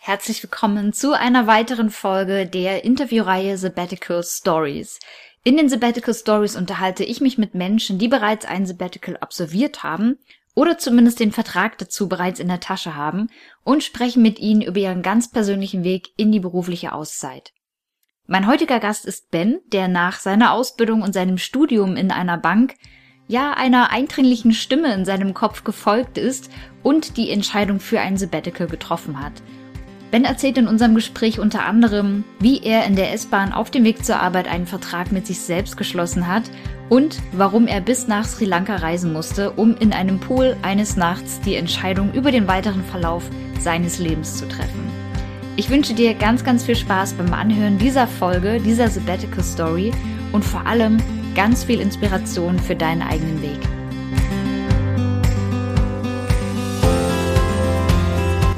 Herzlich willkommen zu einer weiteren Folge der Interviewreihe Sabbatical Stories. In den Sabbatical Stories unterhalte ich mich mit Menschen, die bereits ein Sabbatical absolviert haben oder zumindest den Vertrag dazu bereits in der Tasche haben und spreche mit ihnen über ihren ganz persönlichen Weg in die berufliche Auszeit. Mein heutiger Gast ist Ben, der nach seiner Ausbildung und seinem Studium in einer Bank ja einer eindringlichen Stimme in seinem Kopf gefolgt ist und die Entscheidung für ein Sabbatical getroffen hat. Ben erzählt in unserem Gespräch unter anderem, wie er in der S-Bahn auf dem Weg zur Arbeit einen Vertrag mit sich selbst geschlossen hat und warum er bis nach Sri Lanka reisen musste, um in einem Pool eines Nachts die Entscheidung über den weiteren Verlauf seines Lebens zu treffen. Ich wünsche dir ganz, ganz viel Spaß beim Anhören dieser Folge, dieser Sabbatical Story und vor allem ganz viel Inspiration für deinen eigenen Weg.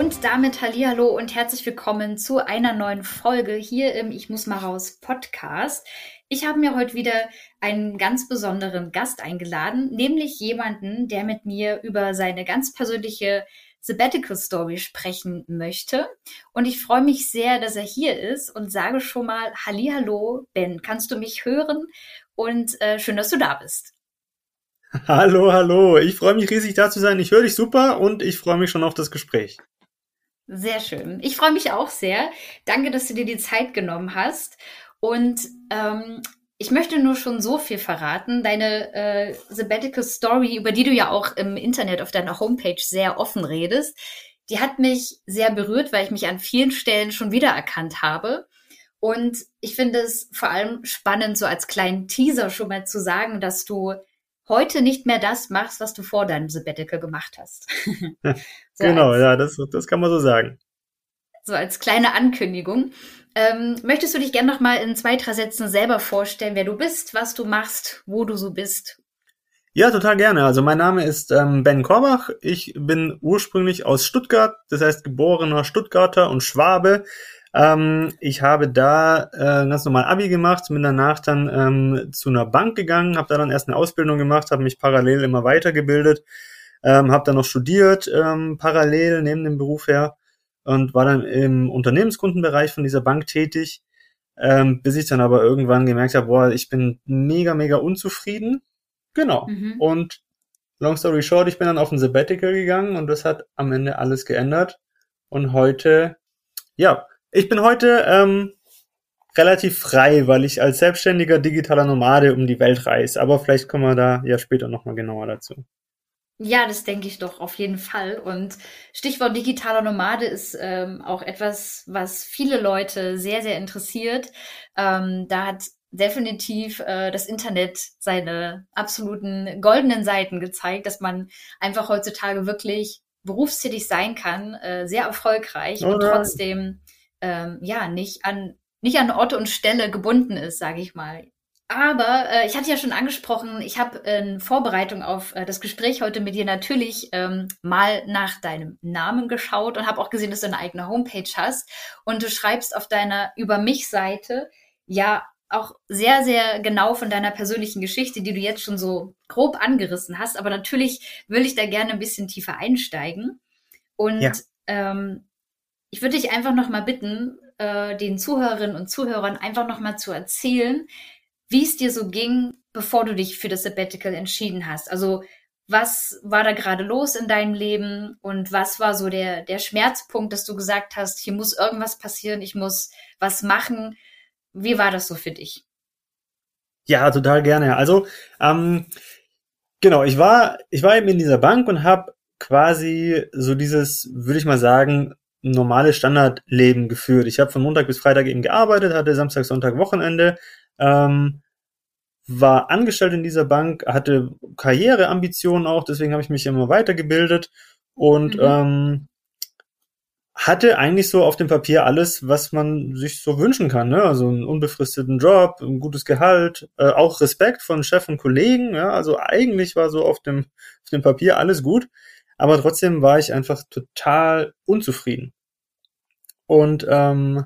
Und damit Hallihallo und herzlich willkommen zu einer neuen Folge hier im Ich muss mal raus Podcast. Ich habe mir heute wieder einen ganz besonderen Gast eingeladen, nämlich jemanden, der mit mir über seine ganz persönliche Sabbatical Story sprechen möchte. Und ich freue mich sehr, dass er hier ist und sage schon mal Hallihallo, Ben. Kannst du mich hören? Und äh, schön, dass du da bist. Hallo, hallo. Ich freue mich riesig da zu sein. Ich höre dich super und ich freue mich schon auf das Gespräch. Sehr schön. Ich freue mich auch sehr. Danke, dass du dir die Zeit genommen hast. Und ähm, ich möchte nur schon so viel verraten. Deine äh, Sabbatical Story, über die du ja auch im Internet auf deiner Homepage sehr offen redest, die hat mich sehr berührt, weil ich mich an vielen Stellen schon wiedererkannt habe. Und ich finde es vor allem spannend, so als kleinen Teaser schon mal zu sagen, dass du heute nicht mehr das machst, was du vor deinem Sabbatical gemacht hast. so genau, als, ja, das, das kann man so sagen. So als kleine Ankündigung. Ähm, möchtest du dich gerne noch mal in zwei, drei Sätzen selber vorstellen, wer du bist, was du machst, wo du so bist? Ja, total gerne. Also mein Name ist ähm, Ben Korbach. Ich bin ursprünglich aus Stuttgart, das heißt geborener Stuttgarter und Schwabe. Ähm, ich habe da äh, ganz normal Abi gemacht, bin danach dann ähm, zu einer Bank gegangen, habe da dann erst eine Ausbildung gemacht, habe mich parallel immer weitergebildet, ähm, habe dann noch studiert ähm, parallel neben dem Beruf her und war dann im Unternehmenskundenbereich von dieser Bank tätig, ähm, bis ich dann aber irgendwann gemerkt habe, boah, ich bin mega, mega unzufrieden. Genau. Mhm. Und long story short, ich bin dann auf ein Sabbatical gegangen und das hat am Ende alles geändert. Und heute, ja, ich bin heute ähm, relativ frei, weil ich als selbstständiger digitaler Nomade um die Welt reise. Aber vielleicht kommen wir da ja später nochmal genauer dazu. Ja, das denke ich doch auf jeden Fall. Und Stichwort digitaler Nomade ist ähm, auch etwas, was viele Leute sehr, sehr interessiert. Ähm, da hat definitiv äh, das Internet seine absoluten goldenen Seiten gezeigt, dass man einfach heutzutage wirklich berufstätig sein kann, äh, sehr erfolgreich Oder? und trotzdem ähm, ja nicht an nicht an Ort und Stelle gebunden ist, sage ich mal. Aber äh, ich hatte ja schon angesprochen, ich habe in Vorbereitung auf äh, das Gespräch heute mit dir natürlich ähm, mal nach deinem Namen geschaut und habe auch gesehen, dass du eine eigene Homepage hast. Und du schreibst auf deiner Über mich-Seite ja auch sehr, sehr genau von deiner persönlichen Geschichte, die du jetzt schon so grob angerissen hast. Aber natürlich will ich da gerne ein bisschen tiefer einsteigen. Und ja. ähm, ich würde dich einfach noch mal bitten, äh, den Zuhörerinnen und Zuhörern einfach noch mal zu erzählen, wie es dir so ging, bevor du dich für das Sabbatical entschieden hast. Also was war da gerade los in deinem Leben und was war so der, der Schmerzpunkt, dass du gesagt hast, hier muss irgendwas passieren, ich muss was machen. Wie war das so für dich? Ja, total gerne. Also ähm, genau, ich war ich war eben in dieser Bank und habe quasi so dieses, würde ich mal sagen, normale Standardleben geführt. Ich habe von Montag bis Freitag eben gearbeitet, hatte Samstag, Sonntag Wochenende, ähm, war angestellt in dieser Bank, hatte Karriereambitionen auch, deswegen habe ich mich immer weitergebildet und mhm. ähm, hatte eigentlich so auf dem Papier alles, was man sich so wünschen kann. Ne? Also einen unbefristeten Job, ein gutes Gehalt, äh, auch Respekt von Chef und Kollegen. Ja? Also eigentlich war so auf dem, auf dem Papier alles gut. Aber trotzdem war ich einfach total unzufrieden. Und ähm,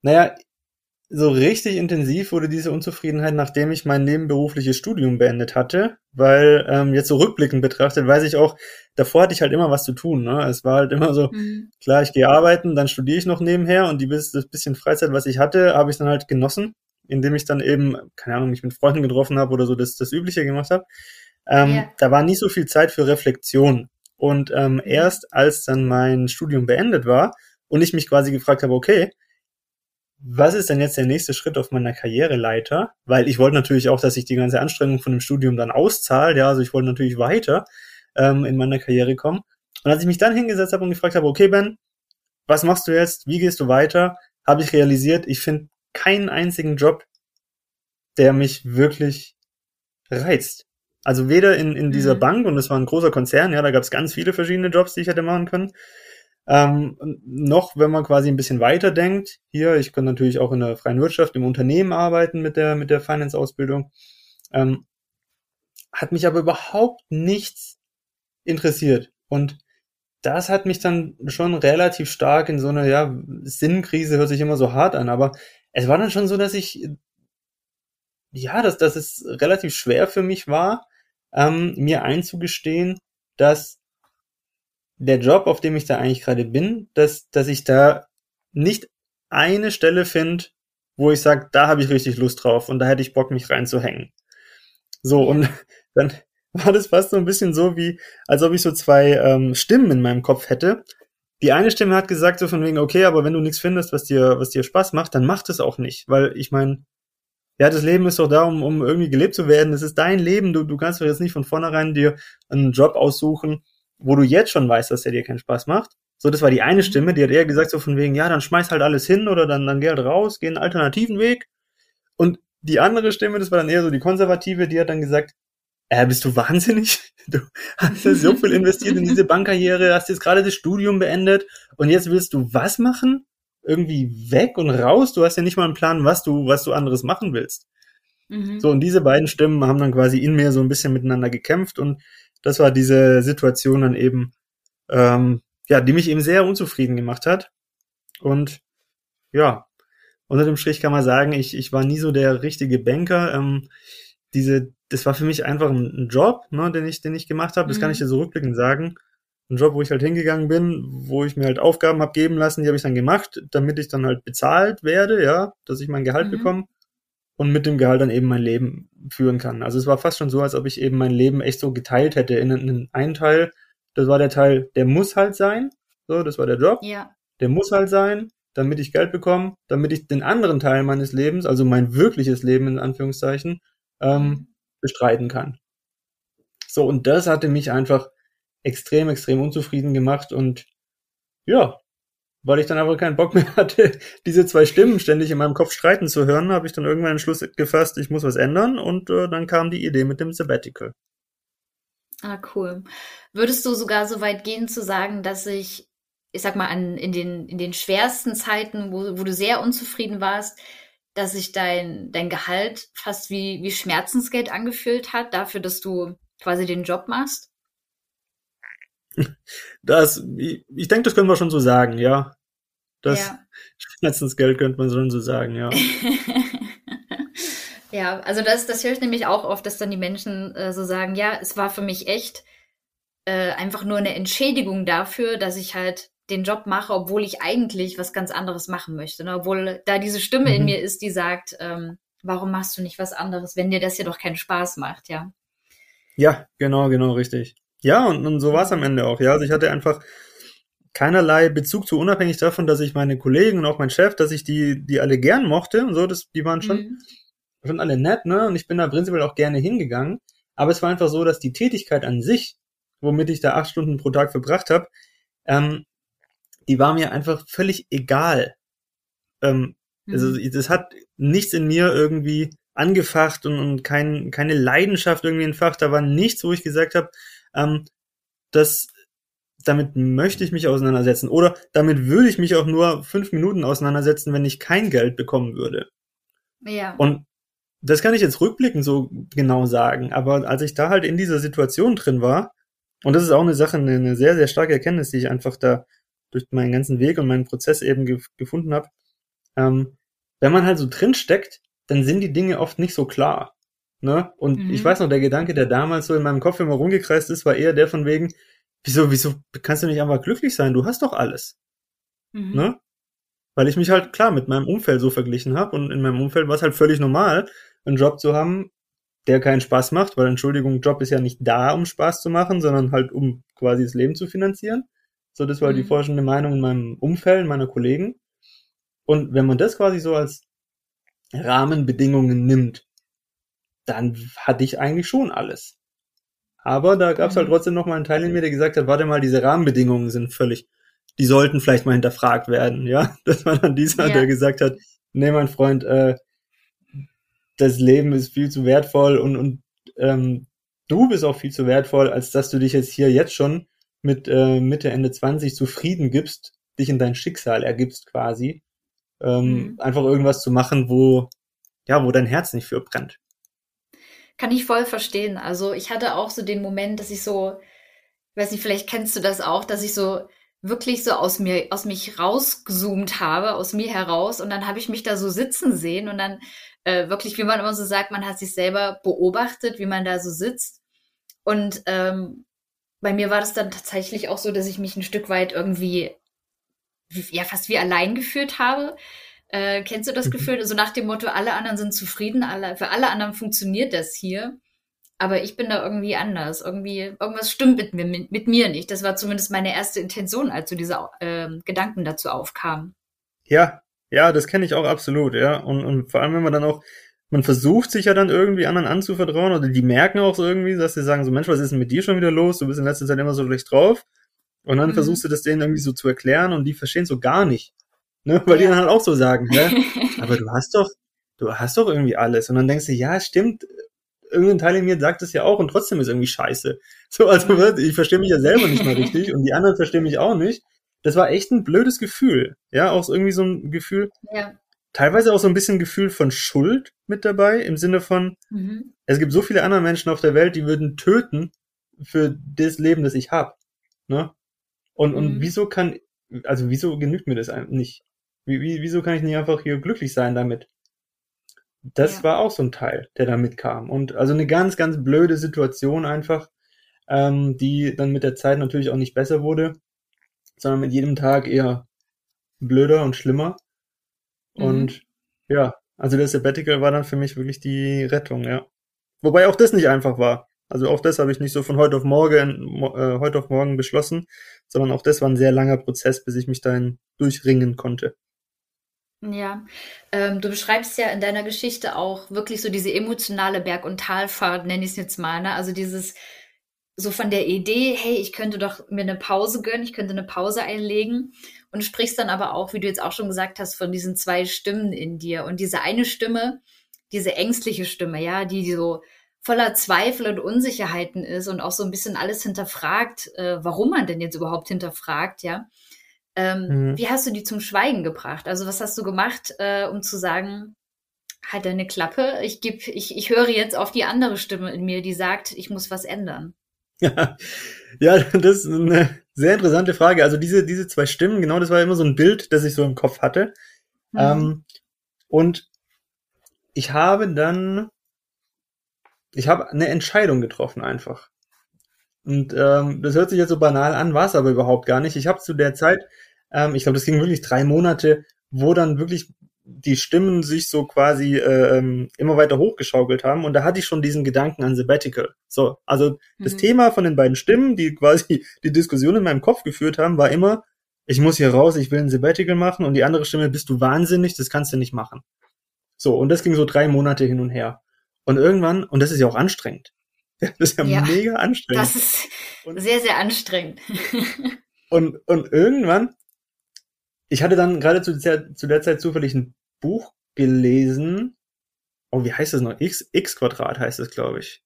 naja, so richtig intensiv wurde diese Unzufriedenheit, nachdem ich mein nebenberufliches Studium beendet hatte, weil ähm, jetzt so rückblickend betrachtet, weiß ich auch, davor hatte ich halt immer was zu tun. Ne? Es war halt immer so, mhm. klar, ich gehe arbeiten, dann studiere ich noch nebenher und die das bisschen Freizeit, was ich hatte, habe ich dann halt genossen, indem ich dann eben, keine Ahnung, mich mit Freunden getroffen habe oder so das, das Übliche gemacht habe. Ähm, yeah. Da war nie so viel Zeit für Reflexion. Und ähm, mhm. erst als dann mein Studium beendet war und ich mich quasi gefragt habe, okay, was ist denn jetzt der nächste Schritt auf meiner Karriereleiter? Weil ich wollte natürlich auch, dass ich die ganze Anstrengung von dem Studium dann auszahle. Ja, also ich wollte natürlich weiter ähm, in meiner Karriere kommen. Und als ich mich dann hingesetzt habe und gefragt habe, okay, Ben, was machst du jetzt? Wie gehst du weiter? Habe ich realisiert, ich finde keinen einzigen Job, der mich wirklich reizt. Also weder in, in dieser mhm. Bank, und das war ein großer Konzern, ja, da gab es ganz viele verschiedene Jobs, die ich hätte machen können, ähm, noch, wenn man quasi ein bisschen weiter denkt, hier, ich kann natürlich auch in der freien Wirtschaft, im Unternehmen arbeiten mit der, mit der Finance-Ausbildung, ähm, hat mich aber überhaupt nichts interessiert. Und das hat mich dann schon relativ stark in so eine, ja, Sinnkrise hört sich immer so hart an, aber es war dann schon so, dass ich, ja, dass, dass es relativ schwer für mich war, ähm, mir einzugestehen, dass der Job, auf dem ich da eigentlich gerade bin, dass, dass ich da nicht eine Stelle finde, wo ich sage, da habe ich richtig Lust drauf und da hätte ich Bock, mich reinzuhängen. So, und dann war das fast so ein bisschen so wie, als ob ich so zwei ähm, Stimmen in meinem Kopf hätte. Die eine Stimme hat gesagt so von wegen, okay, aber wenn du nichts findest, was dir, was dir Spaß macht, dann mach das auch nicht. Weil ich meine, ja, das Leben ist doch da, um, um irgendwie gelebt zu werden. Das ist dein Leben. Du, du kannst doch jetzt nicht von vornherein dir einen Job aussuchen, wo du jetzt schon weißt, dass der dir keinen Spaß macht. So, das war die eine mhm. Stimme, die hat eher gesagt so von wegen, ja, dann schmeiß halt alles hin oder dann, dann geh halt raus, geh einen alternativen Weg. Und die andere Stimme, das war dann eher so die konservative, die hat dann gesagt, äh, bist du wahnsinnig? Du hast ja so viel investiert in diese Bankkarriere, hast jetzt gerade das Studium beendet und jetzt willst du was machen? Irgendwie weg und raus? Du hast ja nicht mal einen Plan, was du, was du anderes machen willst. Mhm. So, und diese beiden Stimmen haben dann quasi in mir so ein bisschen miteinander gekämpft und das war diese Situation dann eben, ähm, ja, die mich eben sehr unzufrieden gemacht hat. Und ja, unter dem Strich kann man sagen, ich, ich war nie so der richtige Banker. Ähm, diese, das war für mich einfach ein, Job, ne, den ich, den ich gemacht habe. Das mhm. kann ich dir so rückblickend sagen. Ein Job, wo ich halt hingegangen bin, wo ich mir halt Aufgaben habe geben lassen, die habe ich dann gemacht, damit ich dann halt bezahlt werde, ja, dass ich mein Gehalt mhm. bekomme und mit dem Gehalt dann eben mein Leben führen kann. Also es war fast schon so, als ob ich eben mein Leben echt so geteilt hätte in, in einen Teil. Das war der Teil, der muss halt sein. So, das war der Job. Ja. Der muss halt sein, damit ich Geld bekomme, damit ich den anderen Teil meines Lebens, also mein wirkliches Leben in Anführungszeichen, ähm, mhm. bestreiten kann. So, und das hatte mich einfach extrem, extrem unzufrieden gemacht und ja, weil ich dann aber keinen Bock mehr hatte, diese zwei Stimmen ständig in meinem Kopf streiten zu hören, habe ich dann irgendwann den Schluss gefasst, ich muss was ändern und äh, dann kam die Idee mit dem Sabbatical. Ah, cool. Würdest du sogar so weit gehen zu sagen, dass ich, ich sag mal, an, in, den, in den schwersten Zeiten, wo, wo du sehr unzufrieden warst, dass sich dein, dein Gehalt fast wie, wie Schmerzensgeld angefühlt hat, dafür, dass du quasi den Job machst? Das, ich, ich denke, das können wir schon so sagen, ja. Das ja. Schmerzensgeld könnte man schon so sagen, ja. ja, also das, das höre ich nämlich auch oft, dass dann die Menschen äh, so sagen, ja, es war für mich echt äh, einfach nur eine Entschädigung dafür, dass ich halt den Job mache, obwohl ich eigentlich was ganz anderes machen möchte. Ne? Obwohl da diese Stimme mhm. in mir ist, die sagt, ähm, warum machst du nicht was anderes, wenn dir das hier doch keinen Spaß macht, ja. Ja, genau, genau, richtig. Ja, und, und so war es am Ende auch, ja. Also ich hatte einfach keinerlei Bezug zu, unabhängig davon, dass ich meine Kollegen und auch mein Chef, dass ich die, die alle gern mochte und so, das, die waren schon, mhm. schon alle nett, ne? Und ich bin da prinzipiell auch gerne hingegangen. Aber es war einfach so, dass die Tätigkeit an sich, womit ich da acht Stunden pro Tag verbracht habe, ähm, die war mir einfach völlig egal. Ähm, also mhm. Also das hat nichts in mir irgendwie angefacht und, und kein, keine Leidenschaft irgendwie entfacht. Da war nichts, wo ich gesagt habe, ähm, das, damit möchte ich mich auseinandersetzen. Oder damit würde ich mich auch nur fünf Minuten auseinandersetzen, wenn ich kein Geld bekommen würde. Ja. Und das kann ich jetzt rückblickend so genau sagen. Aber als ich da halt in dieser Situation drin war, und das ist auch eine Sache, eine sehr, sehr starke Erkenntnis, die ich einfach da durch meinen ganzen Weg und meinen Prozess eben ge gefunden habe. Ähm, wenn man halt so drin steckt, dann sind die Dinge oft nicht so klar. Ne? Und mhm. ich weiß noch, der Gedanke, der damals so in meinem Kopf immer rumgekreist ist, war eher der von wegen, wieso, wieso kannst du nicht einfach glücklich sein? Du hast doch alles. Mhm. Ne? Weil ich mich halt klar mit meinem Umfeld so verglichen habe und in meinem Umfeld war es halt völlig normal, einen Job zu haben, der keinen Spaß macht, weil Entschuldigung, Job ist ja nicht da, um Spaß zu machen, sondern halt um quasi das Leben zu finanzieren. So, das war mhm. die forschende Meinung in meinem Umfeld, meiner Kollegen. Und wenn man das quasi so als Rahmenbedingungen nimmt, dann hatte ich eigentlich schon alles. Aber da gab es halt mhm. trotzdem noch mal einen Teil in mir, der gesagt hat, warte mal, diese Rahmenbedingungen sind völlig, die sollten vielleicht mal hinterfragt werden, ja. Das war dann dieser, ja. der gesagt hat, nee, mein Freund, äh, das Leben ist viel zu wertvoll und, und ähm, du bist auch viel zu wertvoll, als dass du dich jetzt hier jetzt schon mit äh, Mitte, Ende 20 zufrieden gibst, dich in dein Schicksal ergibst quasi. Ähm, mhm. Einfach irgendwas zu machen, wo, ja, wo dein Herz nicht für brennt. Kann ich voll verstehen. Also ich hatte auch so den Moment, dass ich so, weiß nicht, vielleicht kennst du das auch, dass ich so wirklich so aus mir, aus mich rausgezoomt habe, aus mir heraus. Und dann habe ich mich da so sitzen sehen und dann äh, wirklich, wie man immer so sagt, man hat sich selber beobachtet, wie man da so sitzt. Und ähm, bei mir war das dann tatsächlich auch so, dass ich mich ein Stück weit irgendwie ja fast wie allein gefühlt habe, äh, kennst du das mhm. Gefühl? So also nach dem Motto, alle anderen sind zufrieden, alle, für alle anderen funktioniert das hier. Aber ich bin da irgendwie anders. Irgendwie, irgendwas stimmt mit mir, mit, mit mir nicht. Das war zumindest meine erste Intention, als so diese äh, Gedanken dazu aufkamen. Ja, ja, das kenne ich auch absolut, ja. Und, und vor allem, wenn man dann auch, man versucht sich ja dann irgendwie anderen anzuvertrauen oder die merken auch so irgendwie, dass sie sagen so, Mensch, was ist denn mit dir schon wieder los? Du bist in letzter Zeit immer so schlecht drauf. Und dann mhm. versuchst du das denen irgendwie so zu erklären und die verstehen so gar nicht. Ne? Weil ja. die dann halt auch so sagen, ne? aber du hast doch, du hast doch irgendwie alles. Und dann denkst du, ja, stimmt, irgendein Teil in mir sagt es ja auch und trotzdem ist irgendwie scheiße. So, also ich verstehe mich ja selber nicht mal richtig und die anderen verstehen mich auch nicht. Das war echt ein blödes Gefühl. Ja, auch irgendwie so ein Gefühl. Ja. Teilweise auch so ein bisschen Gefühl von Schuld mit dabei, im Sinne von, mhm. es gibt so viele andere Menschen auf der Welt, die würden töten für das Leben, das ich habe. Ne? Und, mhm. und wieso kann, also wieso genügt mir das nicht? Wie, wie, wieso kann ich nicht einfach hier glücklich sein damit? Das ja. war auch so ein Teil, der da mitkam. Und also eine ganz, ganz blöde Situation einfach, ähm, die dann mit der Zeit natürlich auch nicht besser wurde, sondern mit jedem Tag eher blöder und schlimmer. Mhm. Und ja, also der Sabbatical war dann für mich wirklich die Rettung, ja. Wobei auch das nicht einfach war. Also auch das habe ich nicht so von heute auf morgen, äh, heute auf morgen beschlossen, sondern auch das war ein sehr langer Prozess, bis ich mich dahin durchringen konnte. Ja, ähm, du beschreibst ja in deiner Geschichte auch wirklich so diese emotionale Berg- und Talfahrt, nenne ich es jetzt mal, ne? Also dieses so von der Idee, hey, ich könnte doch mir eine Pause gönnen, ich könnte eine Pause einlegen und sprichst dann aber auch, wie du jetzt auch schon gesagt hast, von diesen zwei Stimmen in dir und diese eine Stimme, diese ängstliche Stimme, ja, die, so voller Zweifel und Unsicherheiten ist und auch so ein bisschen alles hinterfragt, äh, warum man denn jetzt überhaupt hinterfragt, ja. Ähm, mhm. Wie hast du die zum Schweigen gebracht? Also was hast du gemacht, äh, um zu sagen, halt deine Klappe, ich geb, ich, ich höre jetzt auf die andere Stimme in mir, die sagt, ich muss was ändern. Ja, ja, das ist eine sehr interessante Frage. Also diese, diese zwei Stimmen, genau, das war immer so ein Bild, das ich so im Kopf hatte. Mhm. Ähm, und ich habe dann, ich habe eine Entscheidung getroffen einfach. Und ähm, das hört sich jetzt so banal an, war es aber überhaupt gar nicht. Ich habe zu der Zeit, ähm, ich glaube, das ging wirklich drei Monate, wo dann wirklich die Stimmen sich so quasi äh, ähm, immer weiter hochgeschaukelt haben und da hatte ich schon diesen Gedanken an Sabbatical. So, also mhm. das Thema von den beiden Stimmen, die quasi die Diskussion in meinem Kopf geführt haben, war immer, ich muss hier raus, ich will ein Sabbatical machen und die andere Stimme, bist du wahnsinnig, das kannst du nicht machen. So, und das ging so drei Monate hin und her. Und irgendwann, und das ist ja auch anstrengend, Das ist ja, ja, mega anstrengend. Das ist und, sehr, sehr anstrengend. und, und irgendwann, ich hatte dann gerade zu der, zu der Zeit zufällig ein Buch gelesen. Oh, wie heißt das noch? X, X Quadrat heißt es, glaube ich.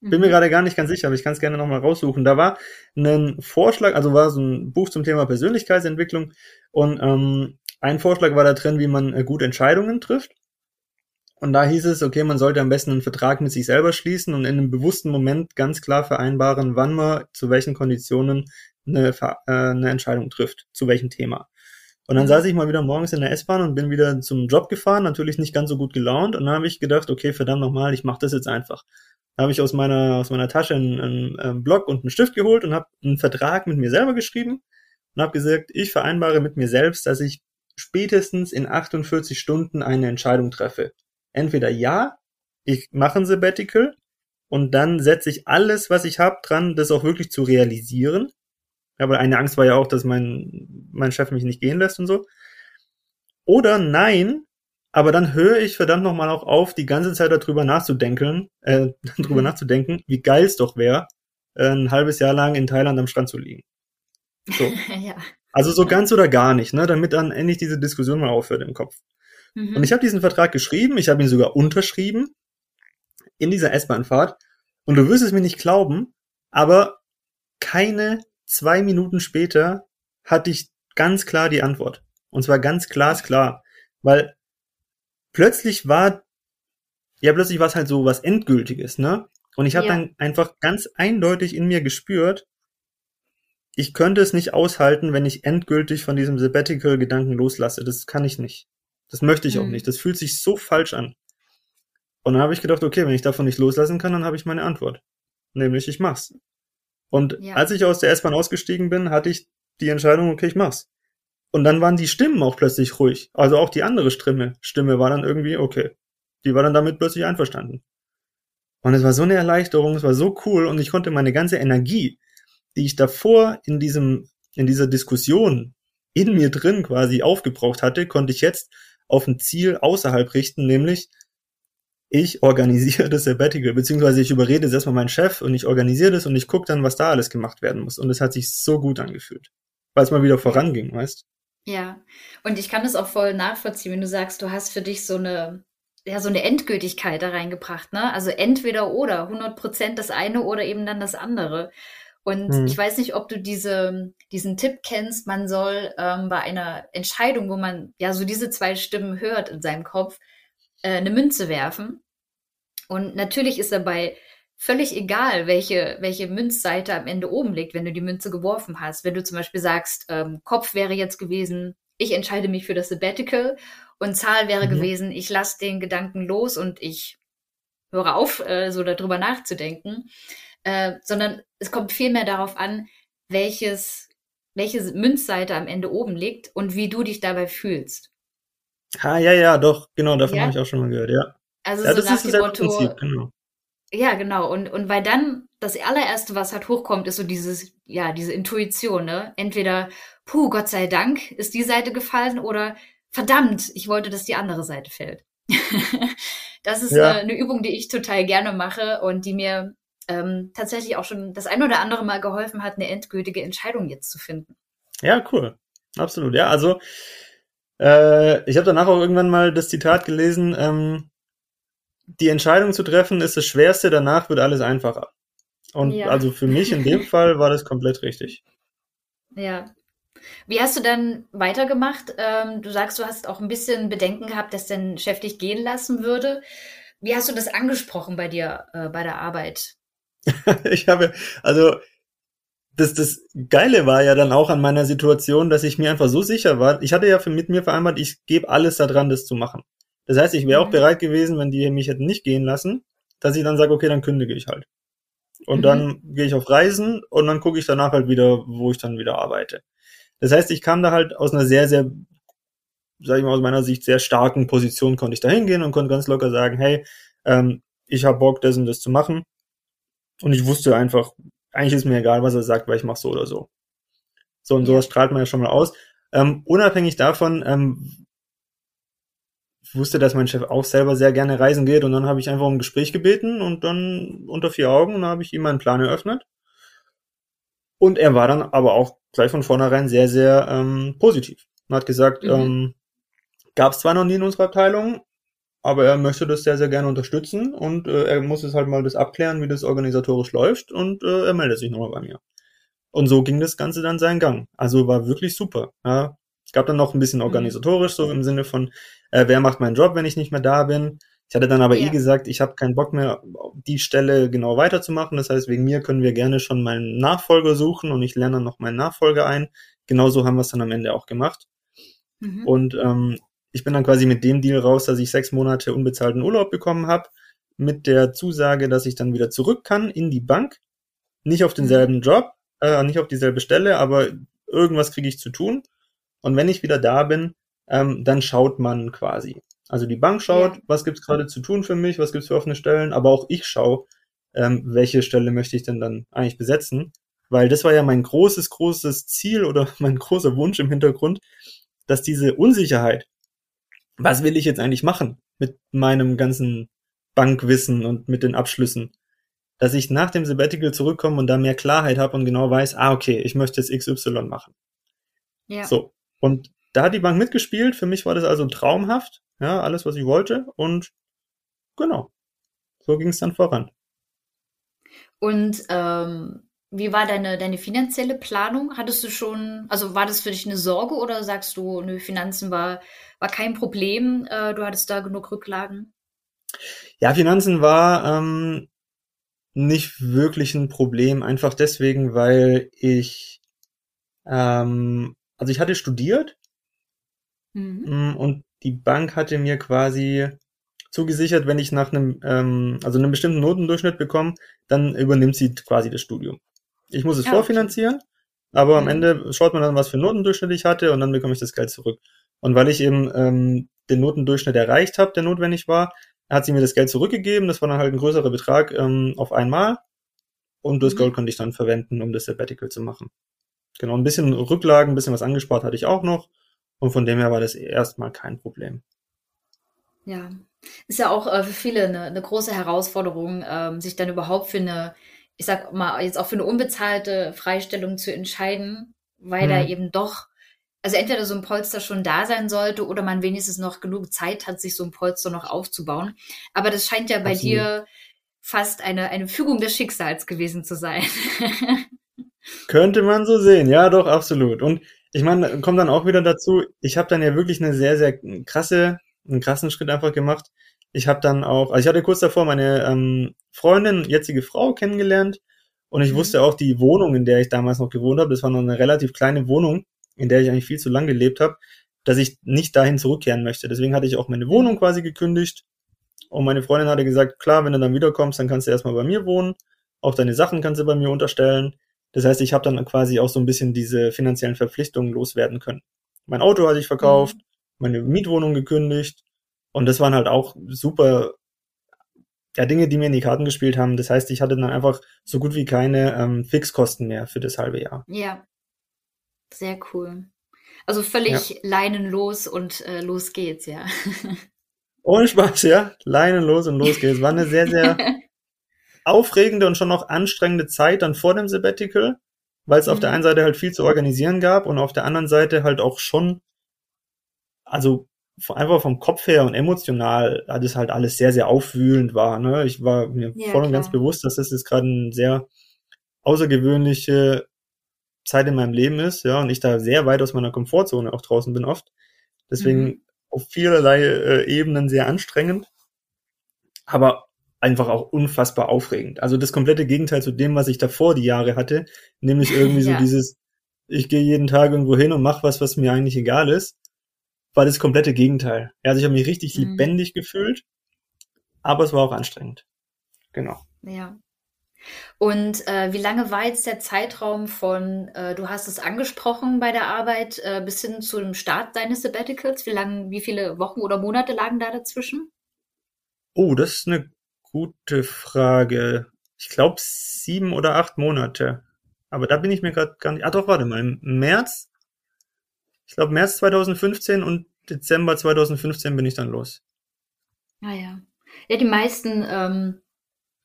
Bin mir mhm. gerade gar nicht ganz sicher, aber ich kann es gerne nochmal raussuchen. Da war ein Vorschlag, also war so ein Buch zum Thema Persönlichkeitsentwicklung und ähm, ein Vorschlag war da drin, wie man äh, gut Entscheidungen trifft. Und da hieß es, okay, man sollte am besten einen Vertrag mit sich selber schließen und in einem bewussten Moment ganz klar vereinbaren, wann man zu welchen Konditionen eine, äh, eine Entscheidung trifft, zu welchem Thema. Und dann mhm. saß ich mal wieder morgens in der S-Bahn und bin wieder zum Job gefahren, natürlich nicht ganz so gut gelaunt. Und dann habe ich gedacht, okay, verdammt nochmal, ich mache das jetzt einfach. Da habe ich aus meiner, aus meiner Tasche einen, einen, einen Block und einen Stift geholt und habe einen Vertrag mit mir selber geschrieben und habe gesagt, ich vereinbare mit mir selbst, dass ich spätestens in 48 Stunden eine Entscheidung treffe. Entweder ja, ich mache ein Sabbatical und dann setze ich alles, was ich habe, dran, das auch wirklich zu realisieren. Aber eine Angst war ja auch, dass mein, mein Chef mich nicht gehen lässt und so. Oder nein, aber dann höre ich verdammt nochmal auch auf, die ganze Zeit darüber nachzudenken, äh, darüber mhm. nachzudenken, wie geil es doch wäre, äh, ein halbes Jahr lang in Thailand am Strand zu liegen. So. ja. Also so ganz oder gar nicht, ne, damit dann endlich diese Diskussion mal aufhört im Kopf. Mhm. Und ich habe diesen Vertrag geschrieben, ich habe ihn sogar unterschrieben in dieser S-Bahn-Fahrt. Und du wirst es mir nicht glauben, aber keine zwei Minuten später hatte ich ganz klar die Antwort. Und zwar ganz glasklar. Weil plötzlich war, ja, plötzlich war es halt so was Endgültiges, ne? Und ich habe ja. dann einfach ganz eindeutig in mir gespürt, ich könnte es nicht aushalten, wenn ich endgültig von diesem Sabbatical-Gedanken loslasse. Das kann ich nicht. Das möchte ich mhm. auch nicht. Das fühlt sich so falsch an. Und dann habe ich gedacht, okay, wenn ich davon nicht loslassen kann, dann habe ich meine Antwort. Nämlich, ich mach's. Und ja. als ich aus der S-Bahn ausgestiegen bin, hatte ich die Entscheidung, okay, ich mach's. Und dann waren die Stimmen auch plötzlich ruhig. Also auch die andere Stimme, Stimme war dann irgendwie okay. Die war dann damit plötzlich einverstanden. Und es war so eine Erleichterung, es war so cool und ich konnte meine ganze Energie, die ich davor in diesem, in dieser Diskussion in mir drin quasi aufgebraucht hatte, konnte ich jetzt auf ein Ziel außerhalb richten, nämlich ich organisiere das Sabbatical, beziehungsweise ich überrede es erstmal meinen Chef und ich organisiere das und ich gucke dann, was da alles gemacht werden muss. Und es hat sich so gut angefühlt, weil es mal wieder voranging, weißt ja, und ich kann das auch voll nachvollziehen, wenn du sagst, du hast für dich so eine, ja, so eine Endgültigkeit da reingebracht, ne? Also entweder oder, 100 Prozent das eine oder eben dann das andere. Und hm. ich weiß nicht, ob du diese, diesen Tipp kennst, man soll ähm, bei einer Entscheidung, wo man ja so diese zwei Stimmen hört in seinem Kopf, äh, eine Münze werfen. Und natürlich ist dabei völlig egal, welche, welche Münzseite am Ende oben liegt, wenn du die Münze geworfen hast. Wenn du zum Beispiel sagst, ähm, Kopf wäre jetzt gewesen, ich entscheide mich für das Sabbatical und Zahl wäre mhm. gewesen, ich lasse den Gedanken los und ich höre auf, äh, so darüber nachzudenken, äh, sondern es kommt vielmehr darauf an, welches, welche Münzseite am Ende oben liegt und wie du dich dabei fühlst. Ah, ja, ja, doch, genau, davon ja? habe ich auch schon mal gehört, ja. Also ja, so nach dem Motto, Prinzip, genau. Ja, genau. Und, und weil dann das allererste, was halt hochkommt, ist so dieses, ja, diese Intuition, ne? Entweder, puh, Gott sei Dank, ist die Seite gefallen oder verdammt, ich wollte, dass die andere Seite fällt. das ist ja. eine, eine Übung, die ich total gerne mache und die mir ähm, tatsächlich auch schon das ein oder andere Mal geholfen hat, eine endgültige Entscheidung jetzt zu finden. Ja, cool. Absolut. Ja, also äh, ich habe danach auch irgendwann mal das Zitat gelesen, ähm, die Entscheidung zu treffen ist das Schwerste, danach wird alles einfacher. Und ja. also für mich in dem Fall war das komplett richtig. Ja. Wie hast du dann weitergemacht? Ähm, du sagst, du hast auch ein bisschen Bedenken gehabt, dass dein Chef dich gehen lassen würde. Wie hast du das angesprochen bei dir, äh, bei der Arbeit? ich habe, also das, das Geile war ja dann auch an meiner Situation, dass ich mir einfach so sicher war. Ich hatte ja mit mir vereinbart, ich gebe alles daran, das zu machen. Das heißt, ich wäre mhm. auch bereit gewesen, wenn die mich hätten nicht gehen lassen, dass ich dann sage, okay, dann kündige ich halt. Und mhm. dann gehe ich auf Reisen und dann gucke ich danach halt wieder, wo ich dann wieder arbeite. Das heißt, ich kam da halt aus einer sehr, sehr, sag ich mal aus meiner Sicht, sehr starken Position, konnte ich da hingehen und konnte ganz locker sagen, hey, ähm, ich habe Bock, das und das zu machen. Und ich wusste einfach, eigentlich ist mir egal, was er sagt, weil ich mache so oder so. So und sowas strahlt man ja schon mal aus. Ähm, unabhängig davon, ähm, wusste, dass mein Chef auch selber sehr gerne reisen geht und dann habe ich einfach um ein Gespräch gebeten und dann unter vier Augen habe ich ihm meinen Plan eröffnet. Und er war dann aber auch gleich von vornherein sehr, sehr ähm, positiv. Er hat gesagt, mhm. ähm, gab es zwar noch nie in unserer Abteilung, aber er möchte das sehr, sehr gerne unterstützen und äh, er muss es halt mal das abklären, wie das organisatorisch läuft und äh, er meldet sich nochmal bei mir. Und so ging das Ganze dann seinen Gang. Also war wirklich super. Ja. Es gab dann noch ein bisschen mhm. organisatorisch, so im Sinne von, äh, wer macht meinen Job, wenn ich nicht mehr da bin. Ich hatte dann aber eh ja. eh gesagt, ich habe keinen Bock mehr, die Stelle genau weiterzumachen. Das heißt, wegen mir können wir gerne schon meinen Nachfolger suchen und ich lerne dann noch meinen Nachfolger ein. Genauso haben wir es dann am Ende auch gemacht. Mhm. Und ähm, ich bin dann quasi mit dem Deal raus, dass ich sechs Monate unbezahlten Urlaub bekommen habe, mit der Zusage, dass ich dann wieder zurück kann in die Bank. Nicht auf denselben mhm. Job, äh, nicht auf dieselbe Stelle, aber irgendwas kriege ich zu tun. Und wenn ich wieder da bin, ähm, dann schaut man quasi. Also die Bank schaut, ja. was gibt's gerade zu tun für mich, was gibt's für offene Stellen, aber auch ich schaue, ähm, welche Stelle möchte ich denn dann eigentlich besetzen. Weil das war ja mein großes, großes Ziel oder mein großer Wunsch im Hintergrund, dass diese Unsicherheit, was will ich jetzt eigentlich machen mit meinem ganzen Bankwissen und mit den Abschlüssen, dass ich nach dem Sabbatical zurückkomme und da mehr Klarheit habe und genau weiß, ah, okay, ich möchte jetzt XY machen. Ja. So. Und da hat die Bank mitgespielt. Für mich war das also traumhaft. Ja, alles, was ich wollte. Und genau, so ging es dann voran. Und ähm, wie war deine, deine finanzielle Planung? Hattest du schon, also war das für dich eine Sorge oder sagst du, nö, Finanzen war, war kein Problem, äh, du hattest da genug Rücklagen? Ja, Finanzen war ähm, nicht wirklich ein Problem, einfach deswegen, weil ich, ähm, also ich hatte studiert mhm. Mm, und die Bank hatte mir quasi zugesichert, wenn ich nach einem, ähm, also einem bestimmten Notendurchschnitt bekomme, dann übernimmt sie quasi das Studium. Ich muss es ja, vorfinanzieren, okay. aber mhm. am Ende schaut man dann, was für Notendurchschnitt ich hatte und dann bekomme ich das Geld zurück. Und weil ich eben ähm, den Notendurchschnitt erreicht habe, der notwendig war, hat sie mir das Geld zurückgegeben. Das war dann halt ein größerer Betrag ähm, auf einmal. Und das mhm. Geld konnte ich dann verwenden, um das Sabbatical zu machen. Genau, ein bisschen Rücklagen, ein bisschen was angespart hatte ich auch noch. Und von dem her war das erstmal kein Problem. Ja, ist ja auch äh, für viele eine, eine große Herausforderung, ähm, sich dann überhaupt für eine, ich sag mal, jetzt auch für eine unbezahlte Freistellung zu entscheiden, weil hm. da eben doch, also entweder so ein Polster schon da sein sollte oder man wenigstens noch genug Zeit hat, sich so ein Polster noch aufzubauen. Aber das scheint ja bei Absolut. dir fast eine, eine Fügung des Schicksals gewesen zu sein. Könnte man so sehen, ja, doch, absolut. Und ich meine, kommt dann auch wieder dazu, ich habe dann ja wirklich eine sehr, sehr krasse, einen krassen Schritt einfach gemacht. Ich habe dann auch, also ich hatte kurz davor meine ähm, Freundin, jetzige Frau kennengelernt und ich mhm. wusste auch die Wohnung, in der ich damals noch gewohnt habe, das war noch eine relativ kleine Wohnung, in der ich eigentlich viel zu lang gelebt habe, dass ich nicht dahin zurückkehren möchte. Deswegen hatte ich auch meine Wohnung quasi gekündigt und meine Freundin hatte gesagt, klar, wenn du dann wiederkommst, dann kannst du erstmal bei mir wohnen, auch deine Sachen kannst du bei mir unterstellen das heißt, ich habe dann quasi auch so ein bisschen diese finanziellen Verpflichtungen loswerden können. Mein Auto hatte ich verkauft, mhm. meine Mietwohnung gekündigt und das waren halt auch super ja, Dinge, die mir in die Karten gespielt haben. Das heißt, ich hatte dann einfach so gut wie keine ähm, Fixkosten mehr für das halbe Jahr. Ja, sehr cool. Also völlig ja. leinenlos und äh, los geht's, ja. Ohne Spaß, ja. Leinenlos und los geht's. War eine sehr, sehr aufregende und schon noch anstrengende Zeit dann vor dem Sabbatical, weil es mhm. auf der mhm. einen Seite halt viel zu organisieren gab und auf der anderen Seite halt auch schon, also einfach vom Kopf her und emotional hat es halt alles sehr, sehr aufwühlend war. Ne? Ich war mir ja, voll und ganz bewusst, dass das jetzt gerade eine sehr außergewöhnliche Zeit in meinem Leben ist, ja, und ich da sehr weit aus meiner Komfortzone auch draußen bin oft. Deswegen mhm. auf vielerlei äh, Ebenen sehr anstrengend. Aber einfach auch unfassbar aufregend. Also das komplette Gegenteil zu dem, was ich davor die Jahre hatte, nämlich irgendwie ja. so dieses, ich gehe jeden Tag irgendwo hin und mache was, was mir eigentlich egal ist, war das komplette Gegenteil. Also ich habe mich richtig mhm. lebendig gefühlt, aber es war auch anstrengend. Genau. Ja. Und äh, wie lange war jetzt der Zeitraum von, äh, du hast es angesprochen bei der Arbeit, äh, bis hin zu dem Start deines Sabbaticals? Wie lange, wie viele Wochen oder Monate lagen da dazwischen? Oh, das ist eine Gute Frage. Ich glaube sieben oder acht Monate. Aber da bin ich mir gerade gar nicht. Ah doch, warte mal. Im März. Ich glaube März 2015 und Dezember 2015 bin ich dann los. Ah ja. Ja, die meisten, ähm,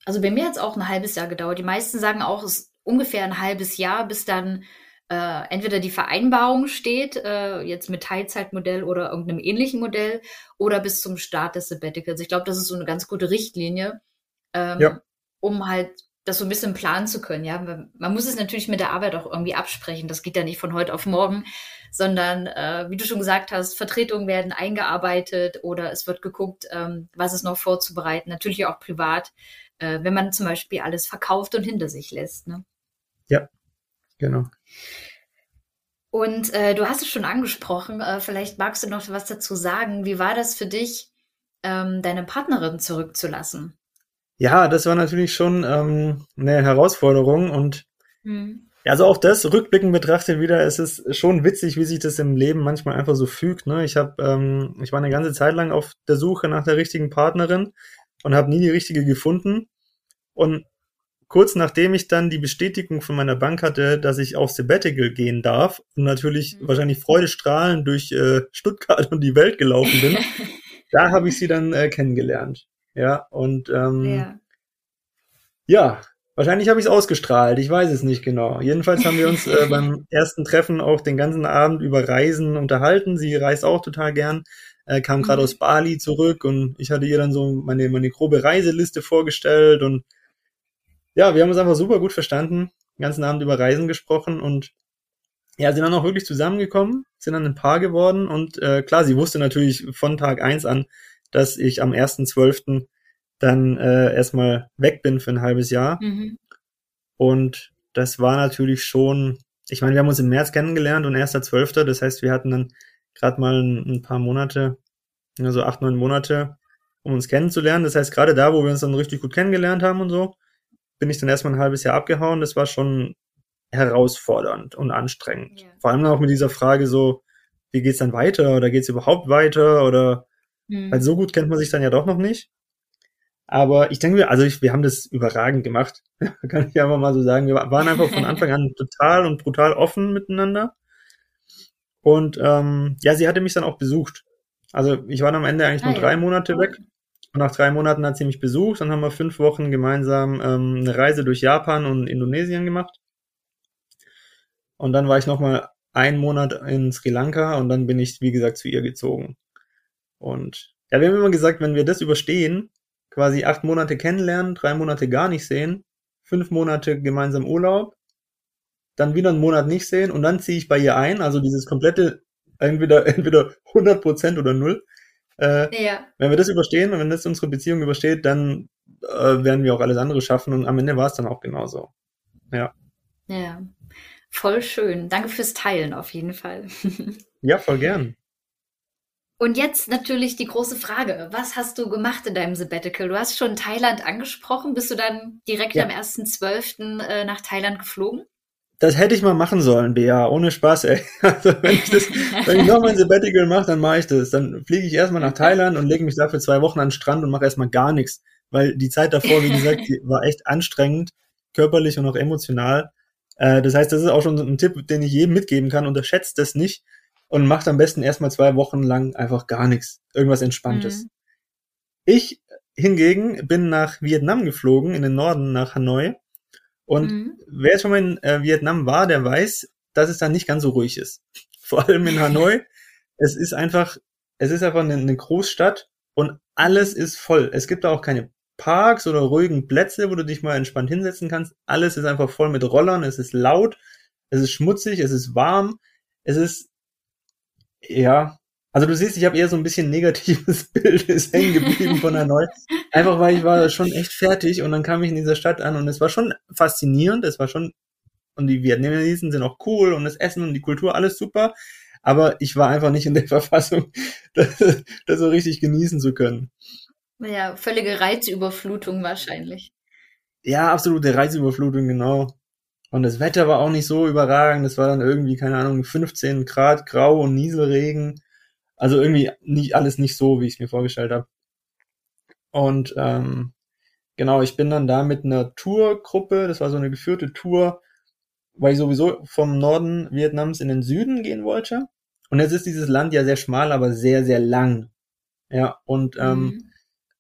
also bei mir hat es auch ein halbes Jahr gedauert. Die meisten sagen auch, es ist ungefähr ein halbes Jahr, bis dann äh, entweder die Vereinbarung steht, äh, jetzt mit Teilzeitmodell oder irgendeinem ähnlichen Modell, oder bis zum Start des Sabbaticals. Ich glaube, das ist so eine ganz gute Richtlinie, ähm, ja. um halt das so ein bisschen planen zu können. Ja, man muss es natürlich mit der Arbeit auch irgendwie absprechen. Das geht ja nicht von heute auf morgen, sondern äh, wie du schon gesagt hast, Vertretungen werden eingearbeitet oder es wird geguckt, ähm, was ist noch vorzubereiten. Natürlich auch privat, äh, wenn man zum Beispiel alles verkauft und hinter sich lässt. Ne? Ja, genau. Und äh, du hast es schon angesprochen, äh, vielleicht magst du noch was dazu sagen. Wie war das für dich, ähm, deine Partnerin zurückzulassen? Ja, das war natürlich schon ähm, eine Herausforderung und mhm. ja, also auch das rückblickend betrachtet wieder, es ist schon witzig, wie sich das im Leben manchmal einfach so fügt. Ne? Ich habe, ähm, ich war eine ganze Zeit lang auf der Suche nach der richtigen Partnerin und habe nie die richtige gefunden. Und kurz nachdem ich dann die Bestätigung von meiner Bank hatte, dass ich auf Sabbatical gehen darf und natürlich mhm. wahrscheinlich freudestrahlend durch äh, Stuttgart und die Welt gelaufen bin, da habe ich sie dann äh, kennengelernt. Ja, und ähm, ja. ja, wahrscheinlich habe ich es ausgestrahlt, ich weiß es nicht genau. Jedenfalls haben wir uns äh, beim ersten Treffen auch den ganzen Abend über Reisen unterhalten. Sie reist auch total gern, äh, kam gerade mhm. aus Bali zurück und ich hatte ihr dann so meine, meine grobe Reiseliste vorgestellt und ja, wir haben uns einfach super gut verstanden, den ganzen Abend über Reisen gesprochen und ja, sind dann auch wirklich zusammengekommen, sind dann ein Paar geworden und äh, klar, sie wusste natürlich von Tag eins an, dass ich am 1.12. dann äh, erstmal weg bin für ein halbes Jahr. Mhm. Und das war natürlich schon, ich meine, wir haben uns im März kennengelernt und 1.12., das heißt, wir hatten dann gerade mal ein, ein, paar Monate, also acht, neun Monate, um uns kennenzulernen. Das heißt, gerade da, wo wir uns dann richtig gut kennengelernt haben und so, bin ich dann erstmal ein halbes Jahr abgehauen. Das war schon herausfordernd und anstrengend. Ja. Vor allem auch mit dieser Frage so, wie geht's dann weiter oder geht's überhaupt weiter oder Mhm. Weil so gut kennt man sich dann ja doch noch nicht. Aber ich denke, also ich, wir haben das überragend gemacht. Kann ich einfach mal so sagen. Wir waren einfach von Anfang an total und brutal offen miteinander. Und ähm, ja, sie hatte mich dann auch besucht. Also ich war dann am Ende eigentlich nur ah, drei Monate weg. Und nach drei Monaten hat sie mich besucht. Dann haben wir fünf Wochen gemeinsam ähm, eine Reise durch Japan und Indonesien gemacht. Und dann war ich nochmal einen Monat in Sri Lanka und dann bin ich, wie gesagt, zu ihr gezogen. Und ja, wir haben immer gesagt, wenn wir das überstehen, quasi acht Monate kennenlernen, drei Monate gar nicht sehen, fünf Monate gemeinsam Urlaub, dann wieder einen Monat nicht sehen und dann ziehe ich bei ihr ein, also dieses komplette, entweder, entweder 100 Prozent oder null. Äh, ja. Wenn wir das überstehen und wenn das unsere Beziehung übersteht, dann äh, werden wir auch alles andere schaffen und am Ende war es dann auch genauso. Ja. Ja. Voll schön. Danke fürs Teilen auf jeden Fall. ja, voll gern. Und jetzt natürlich die große Frage. Was hast du gemacht in deinem Sabbatical? Du hast schon Thailand angesprochen. Bist du dann direkt ja. am 1.12. Äh, nach Thailand geflogen? Das hätte ich mal machen sollen, Bea. Ohne Spaß, ey. Also wenn ich das, wenn ich noch mein Sabbatical mache, dann mache ich das. Dann fliege ich erstmal nach Thailand und lege mich da für zwei Wochen an den Strand und mache erstmal gar nichts. Weil die Zeit davor, wie gesagt, war echt anstrengend, körperlich und auch emotional. Äh, das heißt, das ist auch schon ein Tipp, den ich jedem mitgeben kann. Unterschätzt das nicht und macht am besten erstmal zwei Wochen lang einfach gar nichts. Irgendwas Entspanntes. Mhm. Ich hingegen bin nach Vietnam geflogen, in den Norden, nach Hanoi. Und mhm. wer schon mal in äh, Vietnam war, der weiß, dass es da nicht ganz so ruhig ist. Vor allem in Hanoi. es ist einfach, es ist einfach eine, eine Großstadt und alles ist voll. Es gibt da auch keine Parks oder ruhigen Plätze, wo du dich mal entspannt hinsetzen kannst. Alles ist einfach voll mit Rollern, es ist laut, es ist schmutzig, es ist warm, es ist ja, also du siehst, ich habe eher so ein bisschen negatives Bild ist hängen geblieben von Hanoi. Einfach weil ich war schon echt fertig und dann kam ich in dieser Stadt an und es war schon faszinierend, es war schon, und die Vietnamesen sind auch cool und das Essen und die Kultur, alles super. Aber ich war einfach nicht in der Verfassung, das, das so richtig genießen zu können. Ja, völlige Reizüberflutung wahrscheinlich. Ja, absolute Reizüberflutung, genau. Und das Wetter war auch nicht so überragend. Es war dann irgendwie, keine Ahnung, 15 Grad grau und Nieselregen. Also irgendwie nicht alles nicht so, wie ich es mir vorgestellt habe. Und ähm, genau, ich bin dann da mit einer Tourgruppe, das war so eine geführte Tour, weil ich sowieso vom Norden Vietnams in den Süden gehen wollte. Und jetzt ist dieses Land ja sehr schmal, aber sehr, sehr lang. Ja, und ähm, mhm.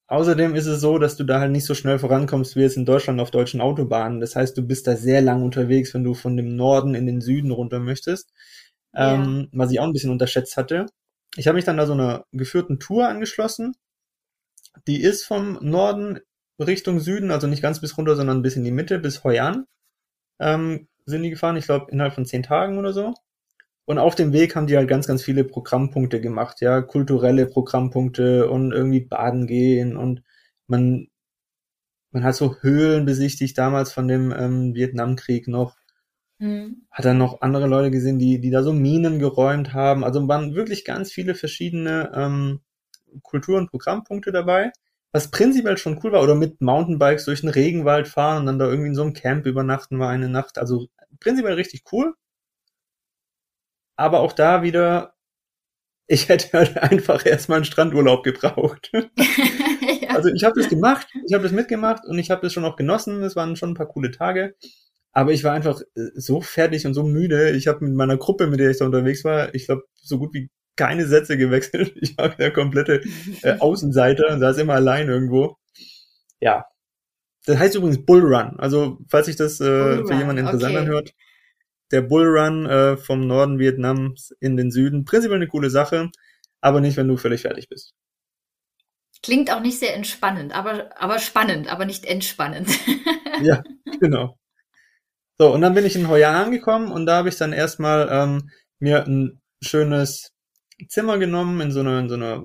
Außerdem ist es so, dass du da halt nicht so schnell vorankommst wie jetzt in Deutschland auf deutschen Autobahnen. Das heißt, du bist da sehr lang unterwegs, wenn du von dem Norden in den Süden runter möchtest. Ja. Ähm, was ich auch ein bisschen unterschätzt hatte. Ich habe mich dann da so einer geführten Tour angeschlossen. Die ist vom Norden Richtung Süden, also nicht ganz bis runter, sondern bis in die Mitte, bis Hoi An ähm, sind die gefahren. Ich glaube, innerhalb von zehn Tagen oder so. Und auf dem Weg haben die halt ganz, ganz viele Programmpunkte gemacht, ja, kulturelle Programmpunkte und irgendwie baden gehen und man, man hat so Höhlen besichtigt damals von dem ähm, Vietnamkrieg noch. Mhm. Hat dann noch andere Leute gesehen, die, die da so Minen geräumt haben. Also waren wirklich ganz viele verschiedene ähm, Kultur- und Programmpunkte dabei. Was prinzipiell schon cool war, oder mit Mountainbikes durch den Regenwald fahren und dann da irgendwie in so einem Camp übernachten war eine Nacht. Also prinzipiell richtig cool aber auch da wieder, ich hätte halt einfach erstmal einen Strandurlaub gebraucht. ja. Also ich habe das gemacht, ich habe das mitgemacht und ich habe das schon auch genossen. Es waren schon ein paar coole Tage. Aber ich war einfach äh, so fertig und so müde. Ich habe mit meiner Gruppe, mit der ich da unterwegs war, ich glaube, so gut wie keine Sätze gewechselt. Ich war der komplette äh, Außenseiter und saß immer allein irgendwo. Ja. Das heißt übrigens Bullrun. Also, falls sich das äh, für jemanden interessant okay. anhört, der Bullrun äh, vom Norden Vietnams in den Süden. Prinzipiell eine coole Sache, aber nicht, wenn du völlig fertig bist. Klingt auch nicht sehr entspannend, aber, aber spannend, aber nicht entspannend. ja, genau. So, und dann bin ich in Hoi An angekommen und da habe ich dann erstmal ähm, mir ein schönes Zimmer genommen in so einer, in so einer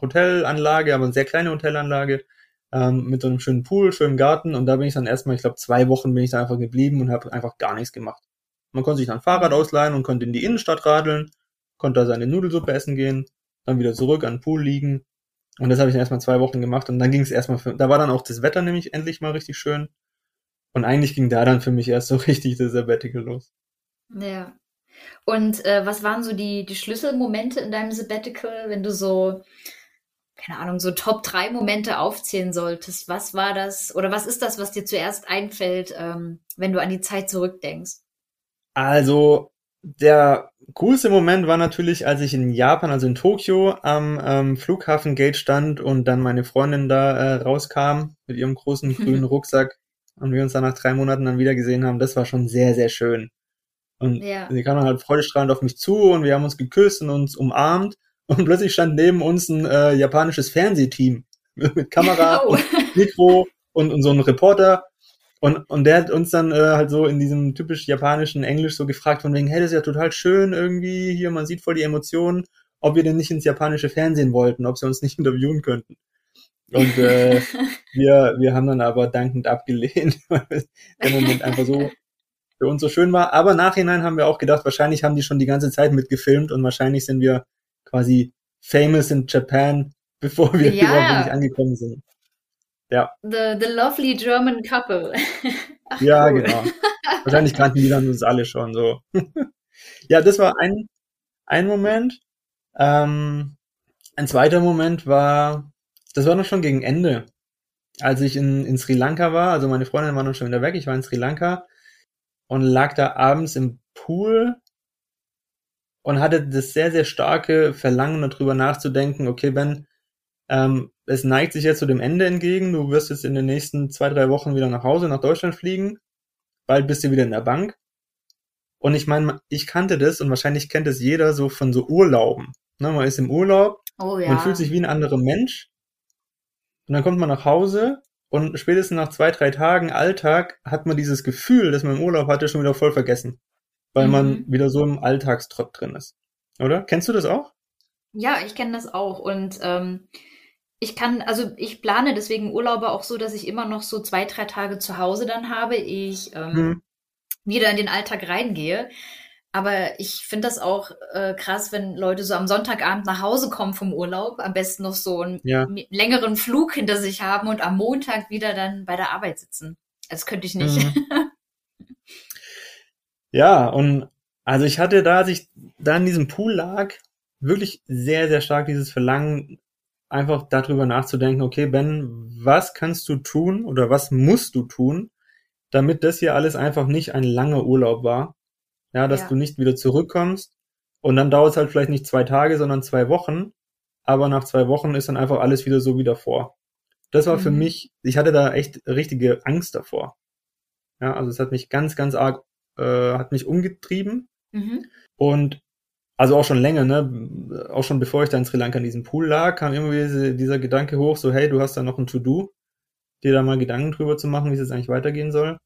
Hotelanlage, aber eine sehr kleine Hotelanlage ähm, mit so einem schönen Pool, schönen Garten und da bin ich dann erstmal, ich glaube zwei Wochen bin ich da einfach geblieben und habe einfach gar nichts gemacht. Man konnte sich dann ein Fahrrad ausleihen und konnte in die Innenstadt radeln, konnte da seine Nudelsuppe essen gehen, dann wieder zurück an den Pool liegen. Und das habe ich dann erstmal zwei Wochen gemacht und dann ging es erstmal für, da war dann auch das Wetter nämlich endlich mal richtig schön. Und eigentlich ging da dann für mich erst so richtig das Sabbatical los. Ja. Und äh, was waren so die, die Schlüsselmomente in deinem Sabbatical, wenn du so, keine Ahnung, so Top 3 Momente aufzählen solltest? Was war das oder was ist das, was dir zuerst einfällt, ähm, wenn du an die Zeit zurückdenkst? Also, der coolste Moment war natürlich, als ich in Japan, also in Tokio, am ähm, Flughafengate stand und dann meine Freundin da äh, rauskam mit ihrem großen grünen Rucksack und wir uns dann nach drei Monaten dann wieder gesehen haben. Das war schon sehr, sehr schön. Und ja. sie kam dann halt freudestrahlend auf mich zu und wir haben uns geküsst und uns umarmt und plötzlich stand neben uns ein äh, japanisches Fernsehteam mit Kamera oh. und Mikro und, und so ein Reporter und, und der hat uns dann äh, halt so in diesem typisch japanischen Englisch so gefragt von wegen, hey, das ist ja total schön irgendwie, hier, man sieht voll die Emotionen, ob wir denn nicht ins japanische Fernsehen wollten, ob sie uns nicht interviewen könnten. Und äh, wir, wir haben dann aber dankend abgelehnt, weil der Moment einfach so für uns so schön war. Aber nachhinein haben wir auch gedacht, wahrscheinlich haben die schon die ganze Zeit mitgefilmt und wahrscheinlich sind wir quasi famous in Japan, bevor wir ja. überhaupt nicht angekommen sind. Ja. The, the lovely German couple. Ach, ja, cool. genau. Wahrscheinlich kannten die dann uns alle schon so. ja, das war ein, ein Moment. Ähm, ein zweiter Moment war, das war noch schon gegen Ende, als ich in, in Sri Lanka war. Also meine Freundin war noch schon wieder weg. Ich war in Sri Lanka und lag da abends im Pool und hatte das sehr, sehr starke Verlangen, darüber nachzudenken, okay, Ben, ähm, es neigt sich jetzt zu dem Ende entgegen. Du wirst jetzt in den nächsten zwei, drei Wochen wieder nach Hause, nach Deutschland fliegen. Bald bist du wieder in der Bank. Und ich meine, ich kannte das und wahrscheinlich kennt es jeder so von so Urlauben. Ne, man ist im Urlaub, oh, ja. man fühlt sich wie ein anderer Mensch. Und dann kommt man nach Hause und spätestens nach zwei, drei Tagen Alltag hat man dieses Gefühl, das man im Urlaub hatte, schon wieder voll vergessen. Weil mhm. man wieder so im Alltagstrott drin ist. Oder? Kennst du das auch? Ja, ich kenne das auch. Und ähm, ich kann, also ich plane deswegen Urlaube auch so, dass ich immer noch so zwei, drei Tage zu Hause dann habe, ich ähm, hm. wieder in den Alltag reingehe. Aber ich finde das auch äh, krass, wenn Leute so am Sonntagabend nach Hause kommen vom Urlaub, am besten noch so einen ja. längeren Flug hinter sich haben und am Montag wieder dann bei der Arbeit sitzen. Das könnte ich nicht. Mhm. ja, und also ich hatte da, als ich da in diesem Pool lag, wirklich sehr, sehr stark dieses Verlangen, einfach darüber nachzudenken, okay, Ben, was kannst du tun oder was musst du tun, damit das hier alles einfach nicht ein langer Urlaub war. Ja, dass ja. du nicht wieder zurückkommst und dann dauert es halt vielleicht nicht zwei Tage, sondern zwei Wochen, aber nach zwei Wochen ist dann einfach alles wieder so wie davor. Das war mhm. für mich, ich hatte da echt richtige Angst davor. Ja, also es hat mich ganz, ganz arg, äh, hat mich umgetrieben. Mhm. Und also auch schon länger, ne? Auch schon bevor ich da in Sri Lanka in diesem Pool lag, kam immer wieder dieser Gedanke hoch, so hey, du hast da noch ein To-Do, dir da mal Gedanken drüber zu machen, wie es jetzt eigentlich weitergehen soll.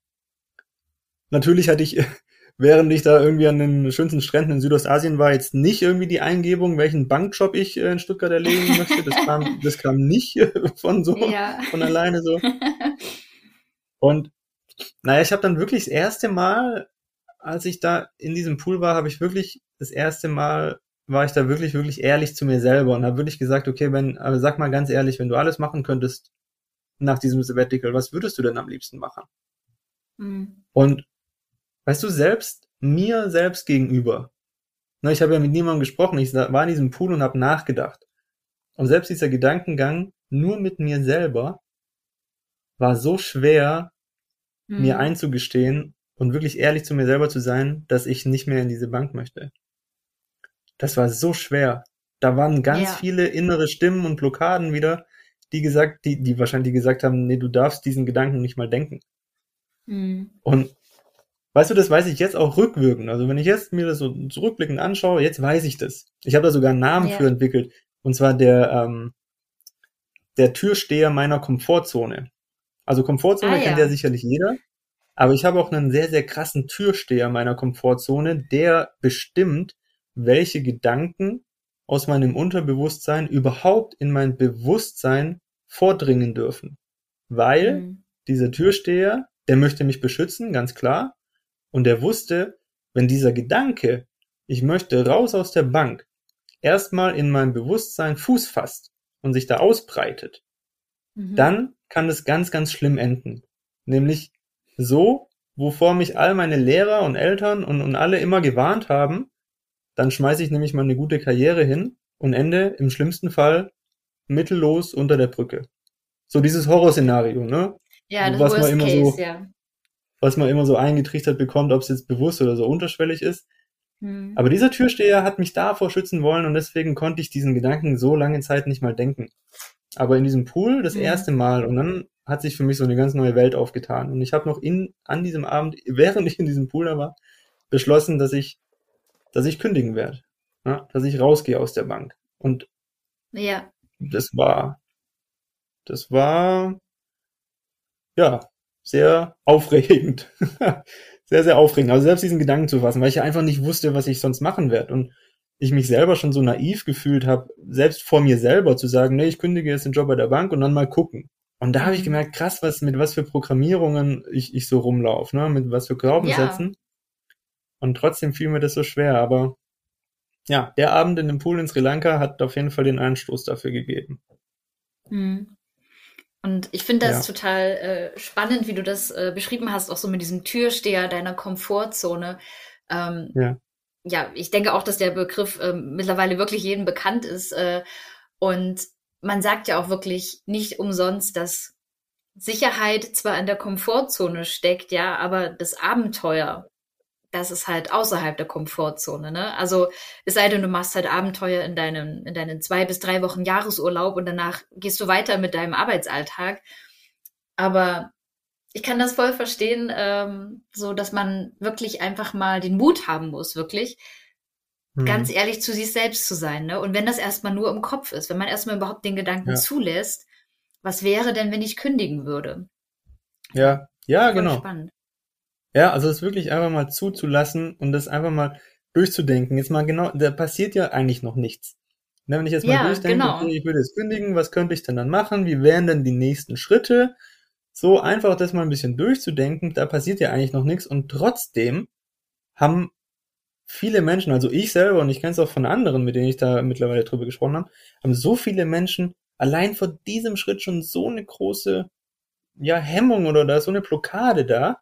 Natürlich hatte ich, während ich da irgendwie an den schönsten Stränden in Südostasien war, jetzt nicht irgendwie die Eingebung, welchen Bankjob ich äh, in Stuttgart erledigen möchte. Das kam, das kam nicht von so, ja. von alleine so. Und naja, ich habe dann wirklich das erste Mal, als ich da in diesem Pool war, habe ich wirklich das erste Mal war ich da wirklich, wirklich ehrlich zu mir selber und habe wirklich gesagt, okay, wenn, aber sag mal ganz ehrlich, wenn du alles machen könntest nach diesem Sabbatical, was würdest du denn am liebsten machen? Mhm. Und weißt du, selbst mir selbst gegenüber, ne, ich habe ja mit niemandem gesprochen, ich war in diesem Pool und habe nachgedacht. Und selbst dieser Gedankengang nur mit mir selber war so schwer, mhm. mir einzugestehen und wirklich ehrlich zu mir selber zu sein, dass ich nicht mehr in diese Bank möchte. Das war so schwer. Da waren ganz ja. viele innere Stimmen und Blockaden wieder, die gesagt, die, die wahrscheinlich gesagt haben, nee, du darfst diesen Gedanken nicht mal denken. Mhm. Und weißt du, das weiß ich jetzt auch rückwirkend. Also wenn ich jetzt mir das so zurückblickend anschaue, jetzt weiß ich das. Ich habe da sogar einen Namen ja. für entwickelt. Und zwar der, ähm, der Türsteher meiner Komfortzone. Also Komfortzone ah, kennt ja. ja sicherlich jeder. Aber ich habe auch einen sehr, sehr krassen Türsteher meiner Komfortzone, der bestimmt, welche Gedanken aus meinem Unterbewusstsein überhaupt in mein Bewusstsein vordringen dürfen. Weil mhm. dieser Türsteher, der möchte mich beschützen, ganz klar. Und der wusste, wenn dieser Gedanke, ich möchte raus aus der Bank, erstmal in meinem Bewusstsein Fuß fasst und sich da ausbreitet, mhm. dann kann es ganz, ganz schlimm enden. Nämlich so, wovor mich all meine Lehrer und Eltern und, und alle immer gewarnt haben, dann schmeiße ich nämlich mal eine gute Karriere hin und ende im schlimmsten Fall mittellos unter der Brücke. So dieses Horrorszenario, ne? Ja, das was Worst man immer Case, so, ja. Was man immer so eingetrichtert bekommt, ob es jetzt bewusst oder so unterschwellig ist. Hm. Aber dieser Türsteher hat mich davor schützen wollen und deswegen konnte ich diesen Gedanken so lange Zeit nicht mal denken. Aber in diesem Pool das hm. erste Mal und dann hat sich für mich so eine ganz neue Welt aufgetan. Und ich habe noch in, an diesem Abend, während ich in diesem Pool da war, beschlossen, dass ich, dass ich kündigen werde. Ja, dass ich rausgehe aus der Bank. Und ja. das war, das war, ja, sehr aufregend. sehr, sehr aufregend. Also selbst diesen Gedanken zu fassen, weil ich ja einfach nicht wusste, was ich sonst machen werde. Und ich mich selber schon so naiv gefühlt habe, selbst vor mir selber zu sagen, nee, ich kündige jetzt den Job bei der Bank und dann mal gucken. Und da habe ich mhm. gemerkt, krass, was mit was für Programmierungen ich, ich so rumlaufe, ne? Mit was für Glaubenssätzen. Ja. Und trotzdem fiel mir das so schwer. Aber ja, der Abend in dem Pool in Sri Lanka hat auf jeden Fall den Anstoß dafür gegeben. Mhm. Und ich finde das ja. total äh, spannend, wie du das äh, beschrieben hast, auch so mit diesem Türsteher deiner Komfortzone. Ähm, ja. ja, ich denke auch, dass der Begriff äh, mittlerweile wirklich jedem bekannt ist. Äh, und man sagt ja auch wirklich nicht umsonst, dass Sicherheit zwar in der Komfortzone steckt, ja, aber das Abenteuer, das ist halt außerhalb der Komfortzone, ne? Also, es sei denn, du machst halt Abenteuer in deinen, in deinen zwei bis drei Wochen Jahresurlaub und danach gehst du weiter mit deinem Arbeitsalltag. Aber ich kann das voll verstehen, ähm, so dass man wirklich einfach mal den Mut haben muss, wirklich, ganz mhm. ehrlich zu sich selbst zu sein. Ne? Und wenn das erstmal nur im Kopf ist, wenn man erstmal überhaupt den Gedanken ja. zulässt, was wäre denn, wenn ich kündigen würde? Ja, ja, Voll genau. Spannend. Ja, also es wirklich einfach mal zuzulassen und das einfach mal durchzudenken. Jetzt mal genau, da passiert ja eigentlich noch nichts. Ne, wenn ich jetzt mal ja, durchdenke, genau. okay, ich würde jetzt kündigen, was könnte ich denn dann machen? Wie wären denn die nächsten Schritte? So einfach das mal ein bisschen durchzudenken, da passiert ja eigentlich noch nichts und trotzdem haben viele Menschen, also ich selber und ich kenne es auch von anderen, mit denen ich da mittlerweile drüber gesprochen habe, haben so viele Menschen allein vor diesem Schritt schon so eine große ja, Hemmung oder da ist so eine Blockade da.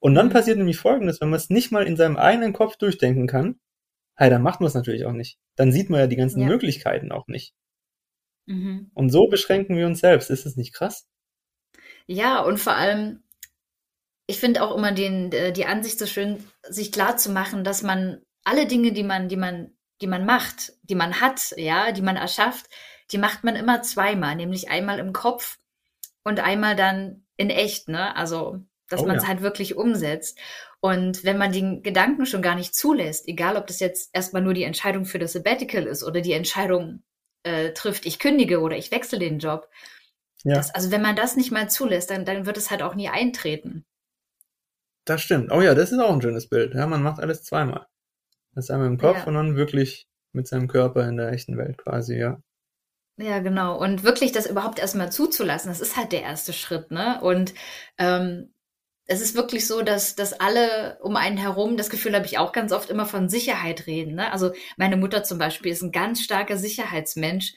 Und dann passiert nämlich Folgendes, wenn man es nicht mal in seinem eigenen Kopf durchdenken kann, hey, dann macht man es natürlich auch nicht. Dann sieht man ja die ganzen ja. Möglichkeiten auch nicht. Mhm. Und so beschränken wir uns selbst. Ist es nicht krass? Ja, und vor allem, ich finde auch immer den, äh, die Ansicht so schön, sich klar zu machen, dass man alle Dinge, die man, die man, die man macht, die man hat, ja, die man erschafft, die macht man immer zweimal, nämlich einmal im Kopf und einmal dann in echt, ne? Also, dass Oh man es ja. halt wirklich umsetzt. Und wenn man den Gedanken schon gar nicht zulässt, egal ob das jetzt erstmal nur die Entscheidung für das Sabbatical ist oder die Entscheidung äh, trifft, ich kündige oder ich wechsle den Job. Ja. Das, also wenn man das nicht mal zulässt, dann, dann wird es halt auch nie eintreten. Das stimmt. Oh ja, das ist auch ein schönes Bild. Ja, man macht alles zweimal. Das einmal im Kopf Ja. und dann wirklich mit seinem Körper in der echten Welt quasi, ja. Ja, genau. Und wirklich das überhaupt erstmal zuzulassen, das ist halt der erste Schritt, ne? Und ähm, es ist wirklich so, dass, dass alle um einen herum, das Gefühl habe ich auch ganz oft immer von Sicherheit reden. Ne? Also meine Mutter zum Beispiel ist ein ganz starker Sicherheitsmensch.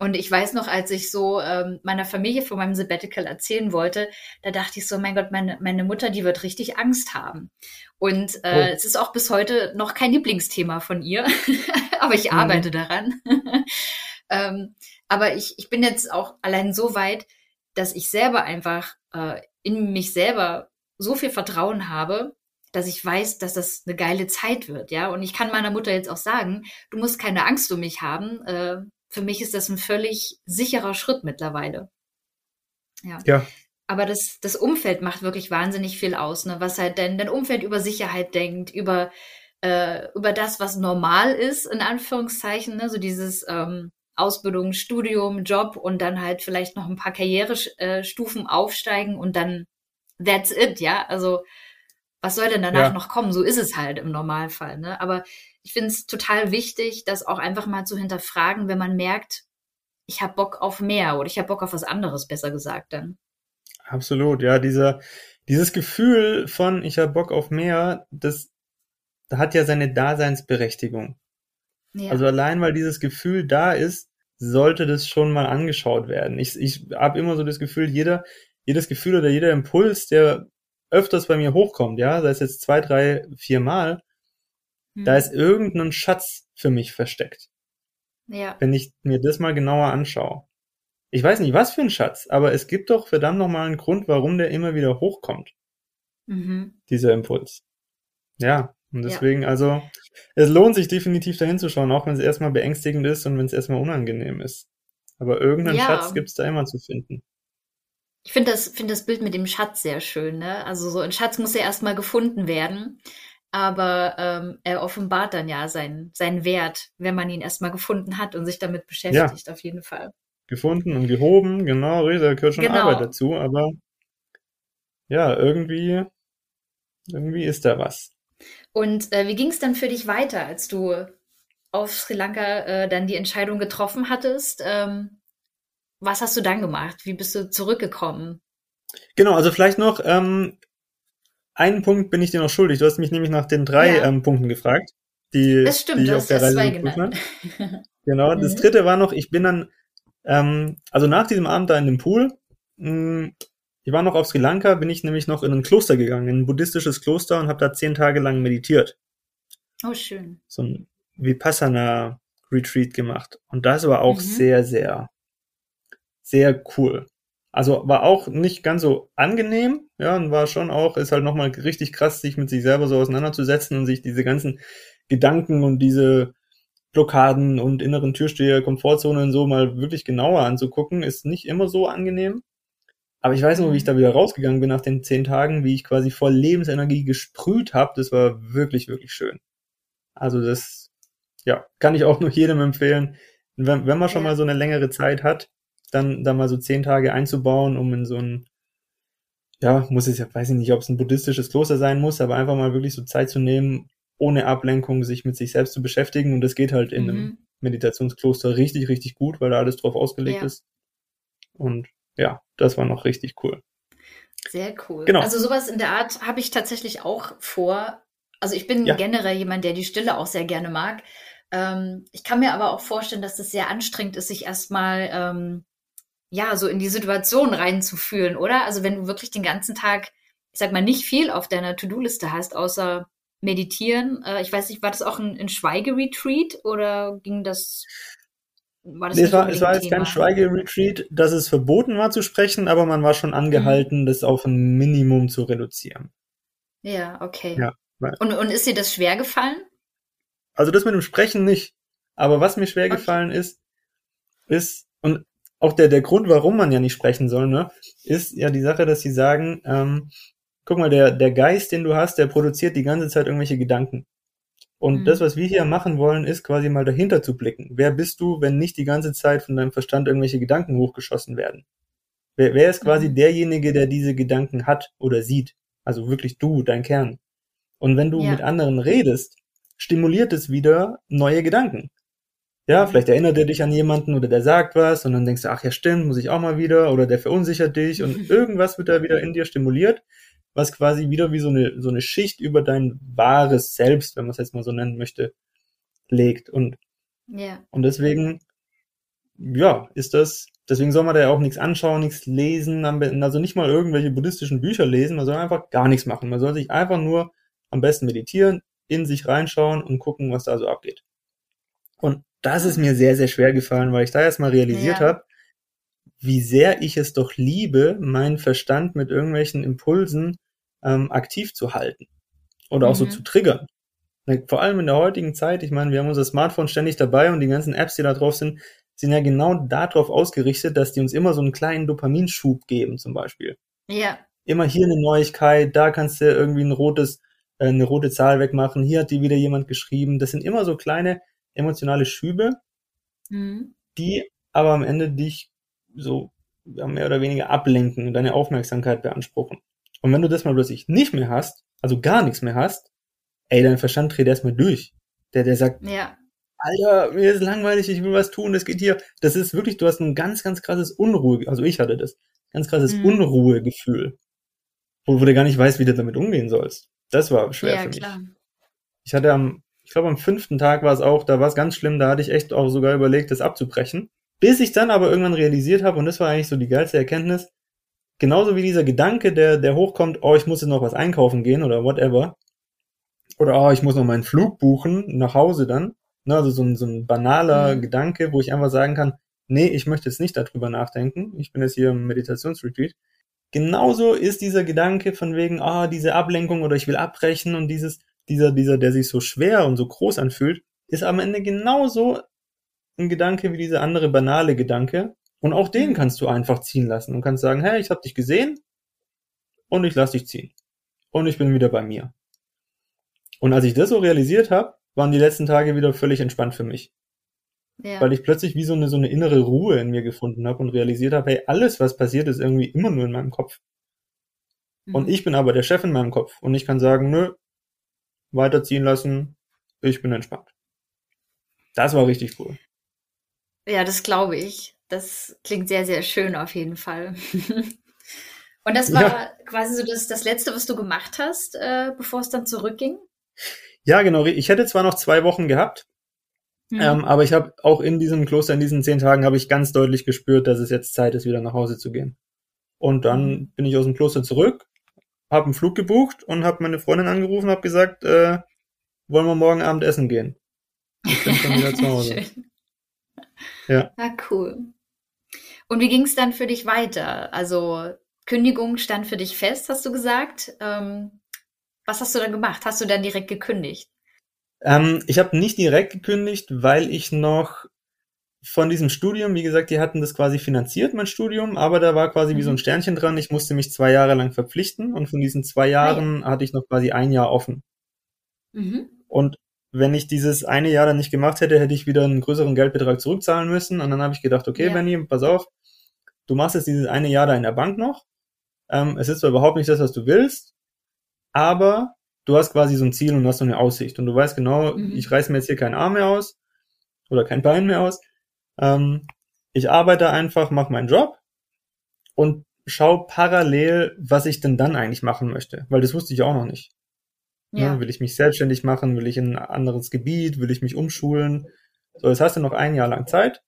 Und ich weiß noch, als ich so ähm, meiner Familie von meinem Sabbatical erzählen wollte, da dachte ich so, mein Gott, meine, meine Mutter, die wird richtig Angst haben. Und äh, Oh. es ist auch bis heute noch kein Lieblingsthema von ihr, aber ich Mhm. arbeite daran. ähm, aber ich, ich bin jetzt auch allein so weit, dass ich selber einfach äh, in mich selber so viel Vertrauen habe, dass ich weiß, dass das eine geile Zeit wird, ja. Und ich kann meiner Mutter jetzt auch sagen, du musst keine Angst um mich haben. Äh, für mich ist das ein völlig sicherer Schritt mittlerweile. Ja. Ja. Aber das, das Umfeld macht wirklich wahnsinnig viel aus, ne? Was halt denn dein Umfeld über Sicherheit denkt, über, äh, über das, was normal ist, in Anführungszeichen, ne? So dieses ähm, Ausbildung, Studium, Job und dann halt vielleicht noch ein paar Karrierestufen aufsteigen und dann that's it, ja. Also was soll denn danach Ja. noch kommen? So ist es halt im Normalfall, ne? Aber ich finde es total wichtig, das auch einfach mal zu hinterfragen, wenn man merkt, ich habe Bock auf mehr oder ich habe Bock auf was anderes, besser gesagt dann. Absolut, ja, dieser, dieses Gefühl von, ich habe Bock auf mehr, das, hat ja seine Daseinsberechtigung. Ja. Also allein weil dieses Gefühl da ist, sollte das schon mal angeschaut werden. Ich, ich habe immer so das Gefühl, jeder, jedes Gefühl oder jeder Impuls, der öfters bei mir hochkommt, ja, sei es jetzt zwei, drei, vier Mal, Hm. da ist irgendein Schatz für mich versteckt, ja. wenn ich mir das mal genauer anschaue. Ich weiß nicht, was für ein Schatz, aber es gibt doch verdammt nochmal einen Grund, warum der immer wieder hochkommt. Mhm. dieser Impuls. Ja, und Ja. deswegen, also, es lohnt sich definitiv dahin zu schauen, auch wenn es erstmal beängstigend ist und wenn es erstmal unangenehm ist. Aber irgendeinen Ja. Schatz gibt's da immer zu finden. Ich finde das, finde das Bild mit dem Schatz sehr schön, ne? Also so ein Schatz muss ja erstmal gefunden werden, aber ähm, er offenbart dann ja seinen, seinen Wert, wenn man ihn erstmal gefunden hat und sich damit beschäftigt, auf jeden Fall. Gefunden und gehoben, genau, da gehört schon Genau. Arbeit dazu, aber ja, irgendwie, irgendwie ist da was. Und äh, wie ging es dann für dich weiter, als du auf Sri Lanka äh, dann die Entscheidung getroffen hattest? Ähm, was hast du dann gemacht? Wie bist du zurückgekommen? Genau, also vielleicht noch, ähm, einen Punkt bin ich dir noch schuldig. Du hast mich nämlich nach den drei Ja. ähm, Punkten gefragt, die, Das stimmt, die ich du auf hast der Reise zwei genannt. Genau, das Mhm. dritte war noch, ich bin dann, ähm, also nach diesem Abend da in dem Pool, mh, ich war noch auf Sri Lanka, bin ich nämlich noch in ein Kloster gegangen, in ein buddhistisches Kloster und habe da zehn Tage lang meditiert. Oh, schön. So ein Vipassana-Retreat gemacht. Und das war auch Mhm. sehr, sehr, sehr cool. Also war auch nicht ganz so angenehm, ja, und war schon auch, ist halt nochmal richtig krass, sich mit sich selber so auseinanderzusetzen und sich diese ganzen Gedanken und diese Blockaden und inneren Türsteher, Komfortzonen so mal wirklich genauer anzugucken, ist nicht immer so angenehm. Aber ich weiß noch, wie ich da wieder rausgegangen bin nach den zehn Tagen, wie ich quasi voll Lebensenergie gesprüht habe. Das war wirklich, wirklich schön. Also das, ja, kann ich auch nur jedem empfehlen. Wenn, wenn man schon mal so eine längere Zeit hat, dann da mal so zehn Tage einzubauen, um in so ein, ja, muss es ja, weiß ich nicht, ob es ein buddhistisches Kloster sein muss, aber einfach mal wirklich so Zeit zu nehmen, ohne Ablenkung sich mit sich selbst zu beschäftigen. Und das geht halt in einem Mhm. Meditationskloster richtig, richtig gut, weil da alles drauf ausgelegt Ja. ist. Und ja, das war noch richtig cool. Sehr cool. Genau. Also sowas in der Art habe ich tatsächlich auch vor. Also ich bin Ja. generell jemand, der die Stille auch sehr gerne mag. Ähm, ich kann mir aber auch vorstellen, dass das sehr anstrengend ist, sich erstmal ähm, ja so in die Situation reinzufühlen, oder? Also wenn du wirklich den ganzen Tag, ich sag mal, nicht viel auf deiner To-Do-Liste hast, außer meditieren. Äh, ich weiß nicht, war das auch ein, ein Schweigeretreat oder ging das? War das Nee, es war, es war jetzt kein? Schweigeretreat, dass es verboten war zu sprechen, aber man war schon Mhm. angehalten, das auf ein Minimum zu reduzieren. Ja, okay. Ja, Und, und ist dir das schwer gefallen? Also das mit dem Sprechen nicht. Aber was mir schwer Okay. gefallen ist, ist, und auch der, der Grund, warum man ja nicht sprechen soll, ne, ist ja die Sache, dass sie sagen, ähm, guck mal, der, der Geist, den du hast, der produziert die ganze Zeit irgendwelche Gedanken. Und mhm. das, was wir hier machen wollen, ist quasi mal dahinter zu blicken. Wer bist du, wenn nicht die ganze Zeit von deinem Verstand irgendwelche Gedanken hochgeschossen werden? Wer, wer ist quasi mhm. derjenige, der diese Gedanken hat oder sieht? Also wirklich du, dein Kern. Und wenn du ja. mit anderen redest, stimuliert es wieder neue Gedanken. Ja, vielleicht erinnert er dich an jemanden oder der sagt was und dann denkst du, ach ja, stimmt, muss ich auch mal wieder oder der verunsichert dich und irgendwas wird da wieder in dir stimuliert was quasi wieder wie so eine, so eine Schicht über dein wahres Selbst, wenn man es jetzt mal so nennen möchte, legt. Und, ja. und deswegen, ja, ist das, deswegen soll man da ja auch nichts anschauen, nichts lesen, also nicht mal irgendwelche buddhistischen Bücher lesen, man soll einfach gar nichts machen. Man soll sich einfach nur am besten meditieren, in sich reinschauen und gucken, was da so abgeht. Und das ist mir sehr, sehr schwer gefallen, weil ich da erstmal realisiert ja. habe, wie sehr ich es doch liebe, meinen Verstand mit irgendwelchen Impulsen ähm, aktiv zu halten oder auch mhm. so zu triggern. Vor allem in der heutigen Zeit, ich meine, wir haben unser Smartphone ständig dabei und die ganzen Apps, die da drauf sind, sind ja genau darauf ausgerichtet, dass die uns immer so einen kleinen Dopaminschub geben, zum Beispiel. Ja. Immer hier eine Neuigkeit, da kannst du irgendwie ein rotes, äh, eine rote Zahl wegmachen, hier hat die wieder jemand geschrieben. Das sind immer so kleine emotionale Schübe, mhm. die aber am Ende dich so mehr oder weniger ablenken und deine Aufmerksamkeit beanspruchen. Und wenn du das mal plötzlich nicht mehr hast, also gar nichts mehr hast, ey, dein Verstand dreht erstmal durch. Der, der sagt, ja. Alter, mir ist langweilig, ich will was tun, das geht hier. Das ist wirklich, du hast ein ganz, ganz krasses Unruhe, also ich hatte das, ganz krasses mhm. Unruhegefühl. Wo, wo du gar nicht weißt, wie du damit umgehen sollst. Das war schwer ja, für mich. Klar. Ich hatte am, ich glaube am fünften Tag war es auch, da war es ganz schlimm, da hatte ich echt auch sogar überlegt, das abzubrechen. Bis ich dann aber irgendwann realisiert habe, und das war eigentlich so die geilste Erkenntnis, genauso wie dieser Gedanke, der, der hochkommt, oh, ich muss jetzt noch was einkaufen gehen oder whatever. Oder oh, ich muss noch meinen Flug buchen, nach Hause dann. Ne, also so ein, so ein banaler mhm. Gedanke, wo ich einfach sagen kann, nee, ich möchte jetzt nicht darüber nachdenken. Ich bin jetzt hier im Meditationsretreat. Genauso ist dieser Gedanke von wegen, ah, oh, diese Ablenkung oder ich will abbrechen und dieses, dieser, dieser, der sich so schwer und so groß anfühlt, ist am Ende genauso ein Gedanke wie dieser andere banale Gedanke. Und auch den kannst du einfach ziehen lassen und kannst sagen, hey, ich habe dich gesehen und ich lass dich ziehen. Und ich bin wieder bei mir. Und als ich das so realisiert habe, waren die letzten Tage wieder völlig entspannt für mich. Ja. Weil ich plötzlich wie so eine, so eine innere Ruhe in mir gefunden habe und realisiert habe, hey, alles, was passiert, ist irgendwie immer nur in meinem Kopf. Mhm. Und ich bin aber der Chef in meinem Kopf. Und ich kann sagen, nö, weiterziehen lassen, ich bin entspannt. Das war richtig cool. Ja, das glaube ich. Das klingt sehr, sehr schön auf jeden Fall. Und das war ja. quasi so das, das Letzte, was du gemacht hast, äh, bevor es dann zurückging? Ja, genau. Ich hätte zwar noch zwei Wochen gehabt, mhm. ähm, aber ich habe auch in diesem Kloster, in diesen zehn Tagen, habe ich ganz deutlich gespürt, dass es jetzt Zeit ist, wieder nach Hause zu gehen. Und dann mhm. bin ich aus dem Kloster zurück, habe einen Flug gebucht und habe meine Freundin angerufen, habe gesagt, äh, wollen wir morgen Abend essen gehen? Ich bin schon wieder zu Hause. Ja. Ah, cool. Und wie ging es dann für dich weiter? Also Kündigung stand für dich fest, hast du gesagt. Ähm, was hast du dann gemacht? Hast du dann direkt gekündigt? Ähm, ich habe nicht direkt gekündigt, weil ich noch von diesem Studium, wie gesagt, die hatten das quasi finanziert, mein Studium, aber da war quasi mhm. wie so ein mhm. Sternchen dran. Ich musste mich zwei Jahre lang verpflichten und von diesen zwei Jahren ah, ja. hatte ich noch quasi ein Jahr offen. Mhm. Und wenn ich dieses eine Jahr dann nicht gemacht hätte, hätte ich wieder einen größeren Geldbetrag zurückzahlen müssen. Und dann habe ich gedacht, okay, ja. Benny, pass auf, du machst jetzt dieses eine Jahr da in der Bank noch. Ähm, es ist zwar überhaupt nicht das, was du willst, aber du hast quasi so ein Ziel und hast so eine Aussicht. Und du weißt genau, mhm. ich reiß mir jetzt hier keinen Arm mehr aus oder kein Bein mehr aus. Ähm, ich arbeite einfach, mache meinen Job und schau parallel, was ich denn dann eigentlich machen möchte. Weil das wusste ich auch noch nicht. Ne, ja. Ne, will ich mich selbstständig machen? Will ich in ein anderes Gebiet? Will ich mich umschulen? So, jetzt hast du noch ein Jahr lang Zeit,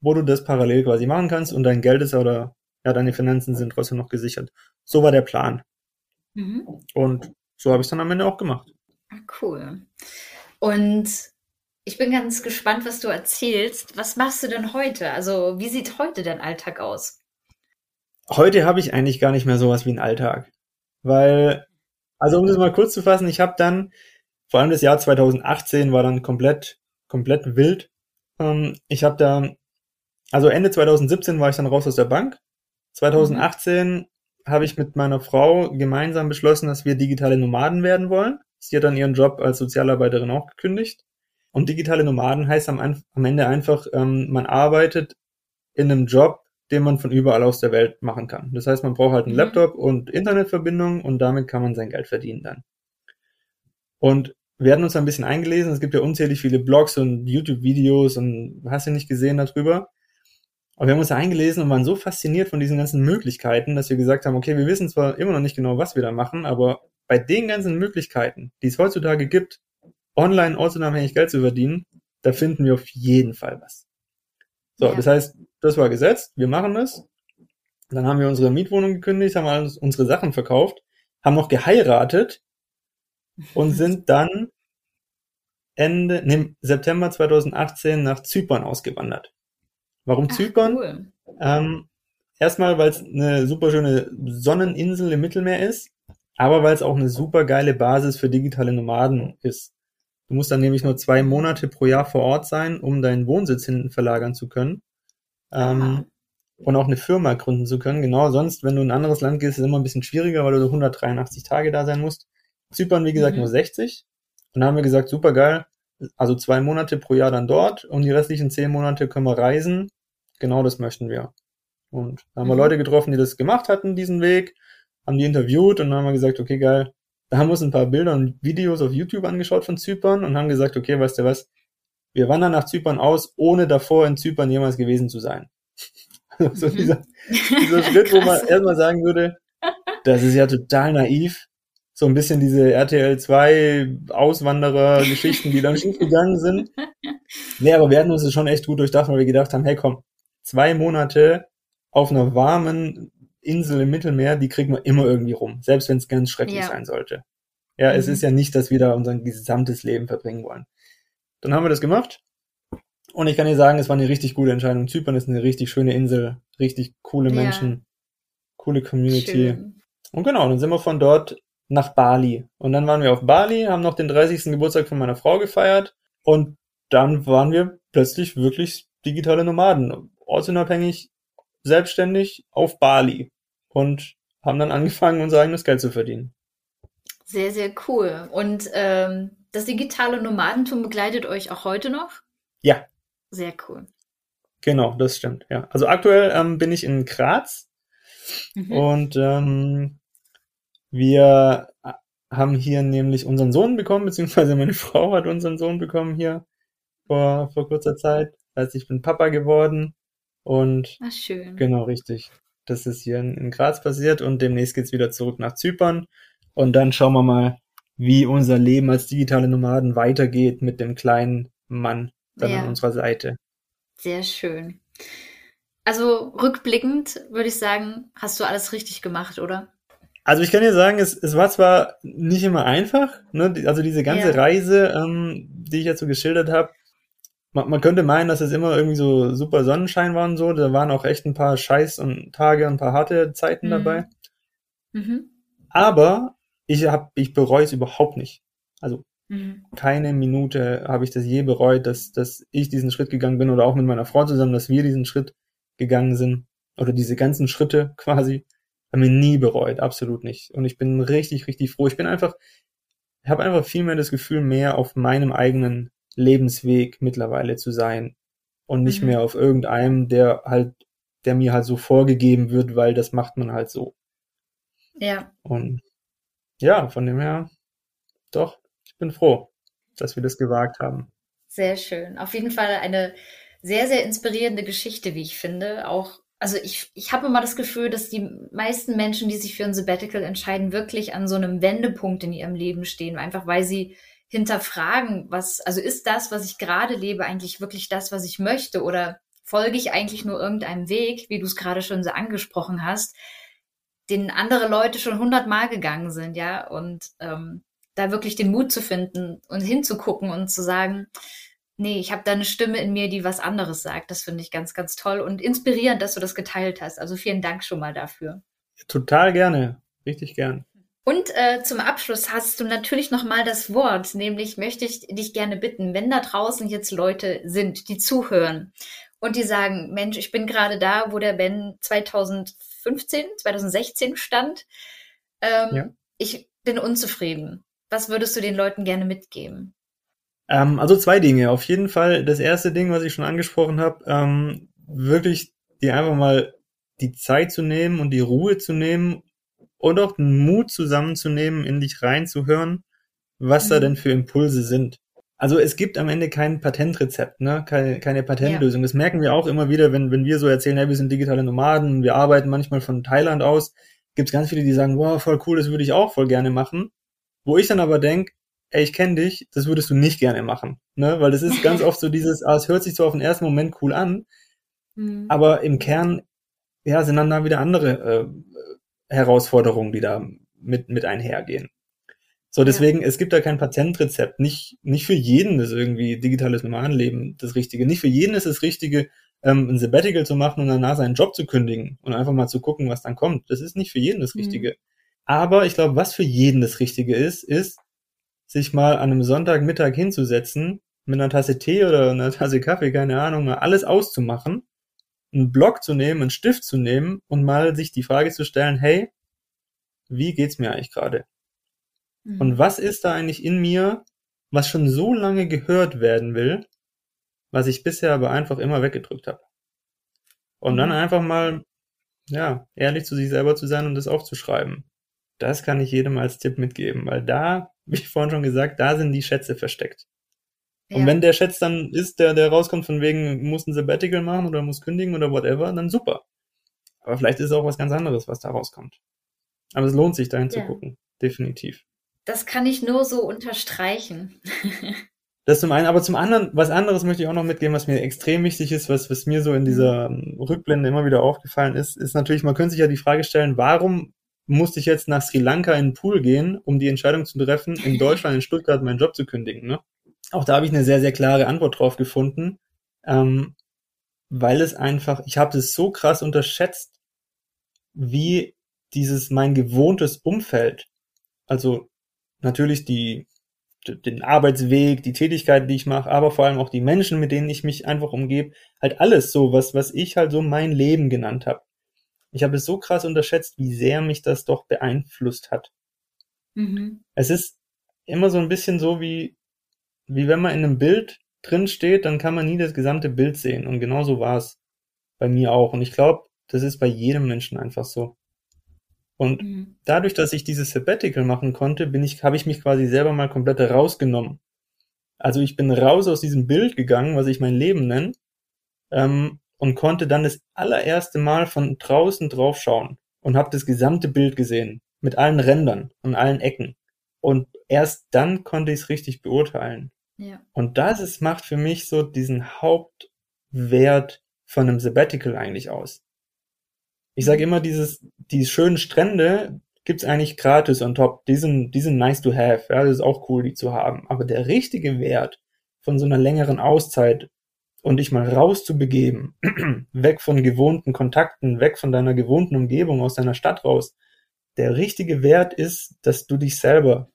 wo du das parallel quasi machen kannst und dein Geld ist oder ja, deine Finanzen sind trotzdem noch gesichert. So war der Plan. Mhm. Und so habe ich es dann am Ende auch gemacht. Ah, cool. Und ich bin ganz gespannt, was du erzählst. Was machst du denn heute? Also, wie sieht heute dein Alltag aus? Heute habe ich eigentlich gar nicht mehr sowas wie einen Alltag. Weil also um das mal kurz zu fassen, ich habe dann, vor allem das Jahr 2018 war dann komplett, komplett wild. Ähm, ich habe da also Ende 2017 war ich dann raus aus der Bank. 2018 mhm. habe ich mit meiner Frau gemeinsam beschlossen, dass wir digitale Nomaden werden wollen. Sie hat dann ihren Job als Sozialarbeiterin auch gekündigt. Und digitale Nomaden heißt am, am Ende einfach, ähm, man arbeitet in einem Job, den man von überall aus der Welt machen kann. Das heißt, man braucht halt einen mhm. Laptop und Internetverbindung und damit kann man sein Geld verdienen dann. Und wir hatten uns ein bisschen eingelesen. Es gibt ja unzählig viele Blogs und YouTube-Videos und hast du nicht gesehen darüber. Aber wir haben uns eingelesen und waren so fasziniert von diesen ganzen Möglichkeiten, dass wir gesagt haben, okay, wir wissen zwar immer noch nicht genau, was wir da machen, aber bei den ganzen Möglichkeiten, die es heutzutage gibt, online ortsunabhängig Geld zu verdienen, da finden wir auf jeden Fall was. So, ja. das heißt, das war gesetzt, wir machen das. Dann haben wir unsere Mietwohnung gekündigt, haben unsere Sachen verkauft, haben noch geheiratet und sind dann Ende, nee, September 2018 nach Zypern ausgewandert. Warum Ach, Zypern? Cool. Ähm, erstmal, weil es eine super schöne Sonneninsel im Mittelmeer ist, aber weil es auch eine super geile Basis für digitale Nomaden ist. Du musst dann nämlich nur zwei Monate pro Jahr vor Ort sein, um deinen Wohnsitz hin verlagern zu können. Ähm, und auch eine Firma gründen zu können. Genau, sonst, wenn du in ein anderes Land gehst, ist es immer ein bisschen schwieriger, weil du so 183 Tage da sein musst. Zypern, wie gesagt, mhm. nur 60. Und dann haben wir gesagt, super geil, also zwei Monate pro Jahr dann dort und die restlichen zehn Monate können wir reisen. Genau das möchten wir. Und da haben mhm. wir Leute getroffen, die das gemacht hatten, diesen Weg, haben die interviewt und dann haben wir gesagt, okay, geil. Da haben wir uns ein paar Bilder und Videos auf YouTube angeschaut von Zypern und haben gesagt, okay, weißt du was, wir wandern nach Zypern aus, ohne davor in Zypern jemals gewesen zu sein. Also mhm. dieser, dieser Schritt, wo man erstmal sagen würde, das ist ja total naiv, so ein bisschen diese RTL 2 Auswanderer-Geschichten, die dann schief gegangen sind. Nee, aber wir hatten uns das schon echt gut durchdacht, weil wir gedacht haben, hey komm, zwei Monate auf einer warmen Insel im Mittelmeer, die kriegen wir immer irgendwie rum, selbst wenn es ganz schrecklich ja. sein sollte. Ja, mhm. es ist ja nicht, dass wir da unser gesamtes Leben verbringen wollen. Dann haben wir das gemacht. Und ich kann dir sagen, es war eine richtig gute Entscheidung. Zypern ist eine richtig schöne Insel, richtig coole Menschen, ja. coole Community. Schön. Und genau, dann sind wir von dort nach Bali. Und dann waren wir auf Bali, haben noch den 30. Geburtstag von meiner Frau gefeiert und dann waren wir plötzlich wirklich digitale Nomaden, ortsunabhängig, selbstständig auf Bali und haben dann angefangen, unser eigenes Geld zu verdienen. Sehr, sehr cool. Und ähm, das digitale Nomadentum begleitet euch auch heute noch? Ja. Sehr cool. Genau, das stimmt, ja. Also aktuell ähm, bin ich in Graz mhm. und ähm, wir haben hier nämlich unseren Sohn bekommen, beziehungsweise meine Frau hat unseren Sohn bekommen hier vor, vor kurzer Zeit. Das heißt, ich bin Papa geworden und Ach, schön. genau richtig. Das ist hier in, in Graz passiert und demnächst geht's wieder zurück nach Zypern und dann schauen wir mal, wie unser Leben als digitale Nomaden weitergeht mit dem kleinen Mann dann ja. an unserer Seite. Sehr schön. Also rückblickend würde ich sagen, hast du alles richtig gemacht, oder? Also ich kann dir sagen, es, es war zwar nicht immer einfach, ne? also diese ganze ja. Reise, ähm, die ich jetzt so geschildert habe, man, man könnte meinen, dass es immer irgendwie so super Sonnenschein war und so, da waren auch echt ein paar Scheiß und Tage, ein paar harte Zeiten mhm. dabei. Mhm. Aber ich hab, ich bereue es überhaupt nicht. Also mhm. keine Minute habe ich das je bereut, dass, dass ich diesen Schritt gegangen bin oder auch mit meiner Frau zusammen, dass wir diesen Schritt gegangen sind oder diese ganzen Schritte quasi. Haben wir nie bereut, absolut nicht. Und ich bin richtig, richtig froh. Ich bin einfach, ich habe einfach viel mehr das Gefühl, mehr auf meinem eigenen Lebensweg mittlerweile zu sein und nicht mhm. mehr auf irgendeinem, der halt, der mir halt so vorgegeben wird, weil das macht man halt so. Ja. Und ja, von dem her, doch, ich bin froh, dass wir das gewagt haben. Sehr schön. Auf jeden Fall eine sehr, sehr inspirierende Geschichte, wie ich finde. Auch also ich, ich habe immer das Gefühl, dass die meisten Menschen, die sich für ein Sabbatical entscheiden, wirklich an so einem Wendepunkt in ihrem Leben stehen, einfach weil sie hinterfragen, was, also ist das, was ich gerade lebe, eigentlich wirklich das, was ich möchte oder folge ich eigentlich nur irgendeinem Weg, wie du es gerade schon so angesprochen hast, den andere Leute schon hundertmal gegangen sind, ja, und ähm, da wirklich den Mut zu finden und hinzugucken und zu sagen, nee, ich habe da eine Stimme in mir, die was anderes sagt. Das finde ich ganz, ganz toll und inspirierend, dass du das geteilt hast. Also vielen Dank schon mal dafür. Total gerne, richtig gern. Und äh, zum Abschluss hast du natürlich noch mal das Wort, nämlich möchte ich dich gerne bitten, wenn da draußen jetzt Leute sind, die zuhören und die sagen, Mensch, ich bin gerade da, wo der Ben 2015, 2016 stand. Ähm, ja. Ich bin unzufrieden. Was würdest du den Leuten gerne mitgeben? Ähm, also zwei Dinge. Auf jeden Fall das erste Ding, was ich schon angesprochen habe, ähm, wirklich dir einfach mal die Zeit zu nehmen und die Ruhe zu nehmen und auch den Mut zusammenzunehmen, in dich reinzuhören, was mhm. da denn für Impulse sind. Also es gibt am Ende kein Patentrezept, ne? keine, keine Patentlösung. Ja. Das merken wir auch immer wieder, wenn, wenn wir so erzählen, hey, wir sind digitale Nomaden, wir arbeiten manchmal von Thailand aus. Gibt es ganz viele, die sagen, wow, voll cool, das würde ich auch voll gerne machen. Wo ich dann aber denk, ey, ich kenne dich, das würdest du nicht gerne machen. Ne? Weil das ist ganz oft so dieses, ah, es hört sich so auf den ersten Moment cool an, mhm. aber im Kern, ja, sind dann da wieder andere äh, Herausforderungen, die da mit, mit einhergehen. So, deswegen, ja. es gibt da kein Patentrezept. Nicht, nicht für jeden ist irgendwie digitales Nomadenleben das Richtige. Nicht für jeden ist das Richtige, ähm, ein Sabbatical zu machen und danach seinen Job zu kündigen und einfach mal zu gucken, was dann kommt. Das ist nicht für jeden das mhm. Richtige. Mhm. Aber ich glaube, was für jeden das Richtige ist, ist, sich mal an einem Sonntagmittag hinzusetzen, mit einer Tasse Tee oder einer Tasse Kaffee, keine Ahnung, mal alles auszumachen, einen Block zu nehmen, einen Stift zu nehmen und mal sich die Frage zu stellen, hey, wie geht's mir eigentlich gerade? Mhm. Und was ist da eigentlich in mir, was schon so lange gehört werden will, was ich bisher aber einfach immer weggedrückt habe? Und mhm. dann einfach mal, ja, ehrlich zu sich selber zu sein und das aufzuschreiben. Das kann ich jedem als Tipp mitgeben, weil da, wie ich vorhin schon gesagt, da sind die Schätze versteckt. Ja. Und wenn der Schätz dann ist, der, der rauskommt von wegen, muss ein Sabbatical machen oder muss kündigen oder whatever, dann super. Aber vielleicht ist es auch was ganz anderes, was da rauskommt. Aber es lohnt sich, dahin ja. zu gucken. Definitiv. Das kann ich nur so unterstreichen. Das zum einen, aber zum anderen, was anderes möchte ich auch noch mitgeben, was mir extrem wichtig ist, was, was mir so in dieser ähm, Rückblende immer wieder aufgefallen ist, ist natürlich, man könnte sich ja die Frage stellen, warum musste ich jetzt nach Sri Lanka in den Pool gehen, um die Entscheidung zu treffen, in Deutschland, in Stuttgart meinen Job zu kündigen. Ne? Auch da habe ich eine sehr, sehr klare Antwort drauf gefunden, ähm, weil es einfach, ich habe es so krass unterschätzt, wie dieses mein gewohntes Umfeld, also natürlich die, den Arbeitsweg, die Tätigkeit, die ich mache, aber vor allem auch die Menschen, mit denen ich mich einfach umgebe, halt alles so, was, was ich halt so mein Leben genannt habe. Ich habe es so krass unterschätzt, wie sehr mich das doch beeinflusst hat. Mhm. Es ist immer so ein bisschen so wie, wie wenn man in einem Bild drin steht, dann kann man nie das gesamte Bild sehen. Und genauso war es bei mir auch. Und ich glaube, das ist bei jedem Menschen einfach so. Und mhm. dadurch, dass ich dieses Sabbatical machen konnte, bin ich, habe ich mich quasi selber mal komplett rausgenommen. Also ich bin raus aus diesem Bild gegangen, was ich mein Leben nenne, ähm, und konnte dann das allererste Mal von draußen draufschauen und habe das gesamte Bild gesehen, mit allen Rändern und allen Ecken. Und erst dann konnte ich es richtig beurteilen. Ja. Und das ist, macht für mich so diesen Hauptwert von einem Sabbatical eigentlich aus. Ich sage immer, dieses, die schönen Strände gibt's eigentlich gratis on top. Die sind, die sind nice to have. Ja, das ist auch cool, die zu haben. Aber der richtige Wert von so einer längeren Auszeit und dich mal rauszubegeben, weg von gewohnten Kontakten, weg von deiner gewohnten Umgebung, aus deiner Stadt raus. Der richtige Wert ist, dass du dich selber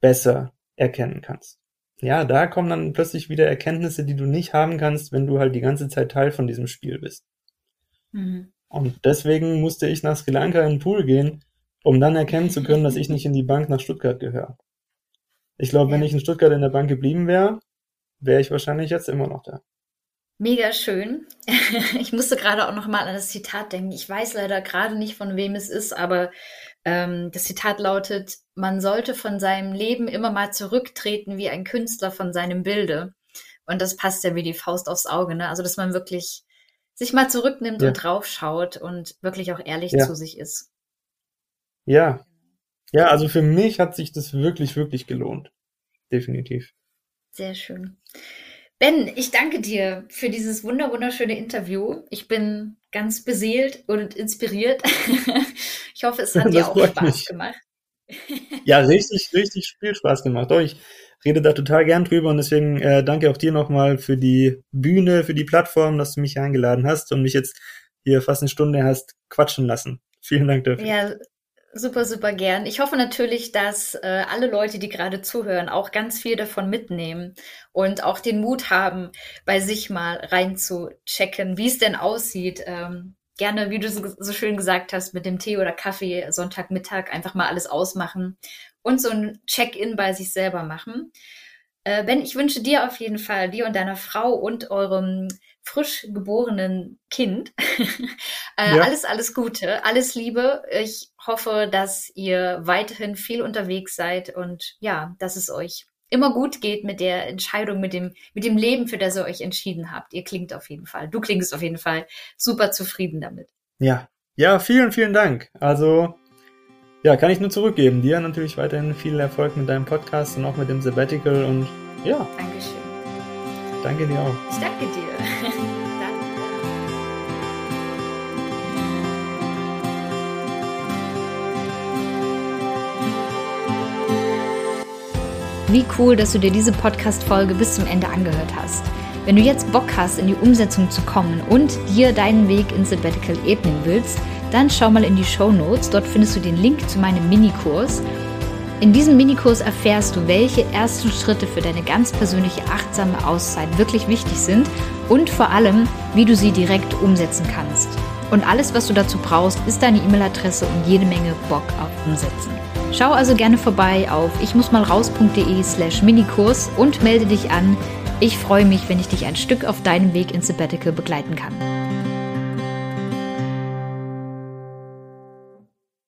besser erkennen kannst. Ja, da kommen dann plötzlich wieder Erkenntnisse, die du nicht haben kannst, wenn du halt die ganze Zeit Teil von diesem Spiel bist. Mhm. Und deswegen musste ich nach Sri Lanka in den Pool gehen, um dann erkennen zu können, dass ich nicht in die Bank nach Stuttgart gehöre. Ich glaube, ja. wenn ich in Stuttgart in der Bank geblieben wäre, wäre ich wahrscheinlich jetzt immer noch da. Mega schön. Ich musste gerade auch noch mal an das Zitat denken. Ich weiß leider gerade nicht, von wem es ist, aber ähm, das Zitat lautet: Man sollte von seinem Leben immer mal zurücktreten wie ein Künstler von seinem Bilde. Und das passt ja wie die Faust aufs Auge, ne? Also dass man wirklich sich mal zurücknimmt ja. und draufschaut und wirklich auch ehrlich ja. zu sich ist. Ja. Ja, also für mich hat sich das wirklich, wirklich gelohnt. Definitiv. Sehr schön. Ben, ich danke dir für dieses wunderschöne Interview. Ich bin ganz beseelt und inspiriert. ich hoffe, es hat das dir auch Spaß mich. gemacht. ja, richtig, richtig viel Spaß gemacht. Doch, ich rede da total gern drüber und deswegen äh, danke auch dir nochmal für die Bühne, für die Plattform, dass du mich eingeladen hast und mich jetzt hier fast eine Stunde hast quatschen lassen. Vielen Dank dafür. Ja, Super, super gern. Ich hoffe natürlich, dass äh, alle Leute, die gerade zuhören, auch ganz viel davon mitnehmen und auch den Mut haben, bei sich mal reinzuchecken, wie es denn aussieht. Ähm, gerne, wie du so, so schön gesagt hast, mit dem Tee oder Kaffee Sonntagmittag einfach mal alles ausmachen und so ein Check-in bei sich selber machen. Äh, ben, ich wünsche dir auf jeden Fall, dir und deiner Frau und eurem frisch geborenen Kind. äh, ja. Alles, alles Gute, alles Liebe. Ich hoffe, dass ihr weiterhin viel unterwegs seid und ja, dass es euch immer gut geht mit der Entscheidung, mit dem, mit dem Leben, für das ihr euch entschieden habt. Ihr klingt auf jeden Fall, du klingst auf jeden Fall super zufrieden damit. Ja, ja, vielen, vielen Dank. Also, ja, kann ich nur zurückgeben. Dir natürlich weiterhin viel Erfolg mit deinem Podcast und auch mit dem Sabbatical und ja. Dankeschön. Danke dir auch. Ich danke dir. Wie cool, dass du dir diese Podcast-Folge bis zum Ende angehört hast. Wenn du jetzt Bock hast, in die Umsetzung zu kommen und dir deinen Weg ins Sabbatical ebnen willst, dann schau mal in die Show Notes. Dort findest du den Link zu meinem Minikurs. In diesem Minikurs erfährst du, welche ersten Schritte für deine ganz persönliche achtsame Auszeit wirklich wichtig sind und vor allem, wie du sie direkt umsetzen kannst. Und alles, was du dazu brauchst, ist deine E-Mail-Adresse und jede Menge Bock auf Umsetzen. Schau also gerne vorbei auf ichmussmalraus.de slash Minikurs und melde dich an. Ich freue mich, wenn ich dich ein Stück auf deinem Weg ins Sabbatical begleiten kann.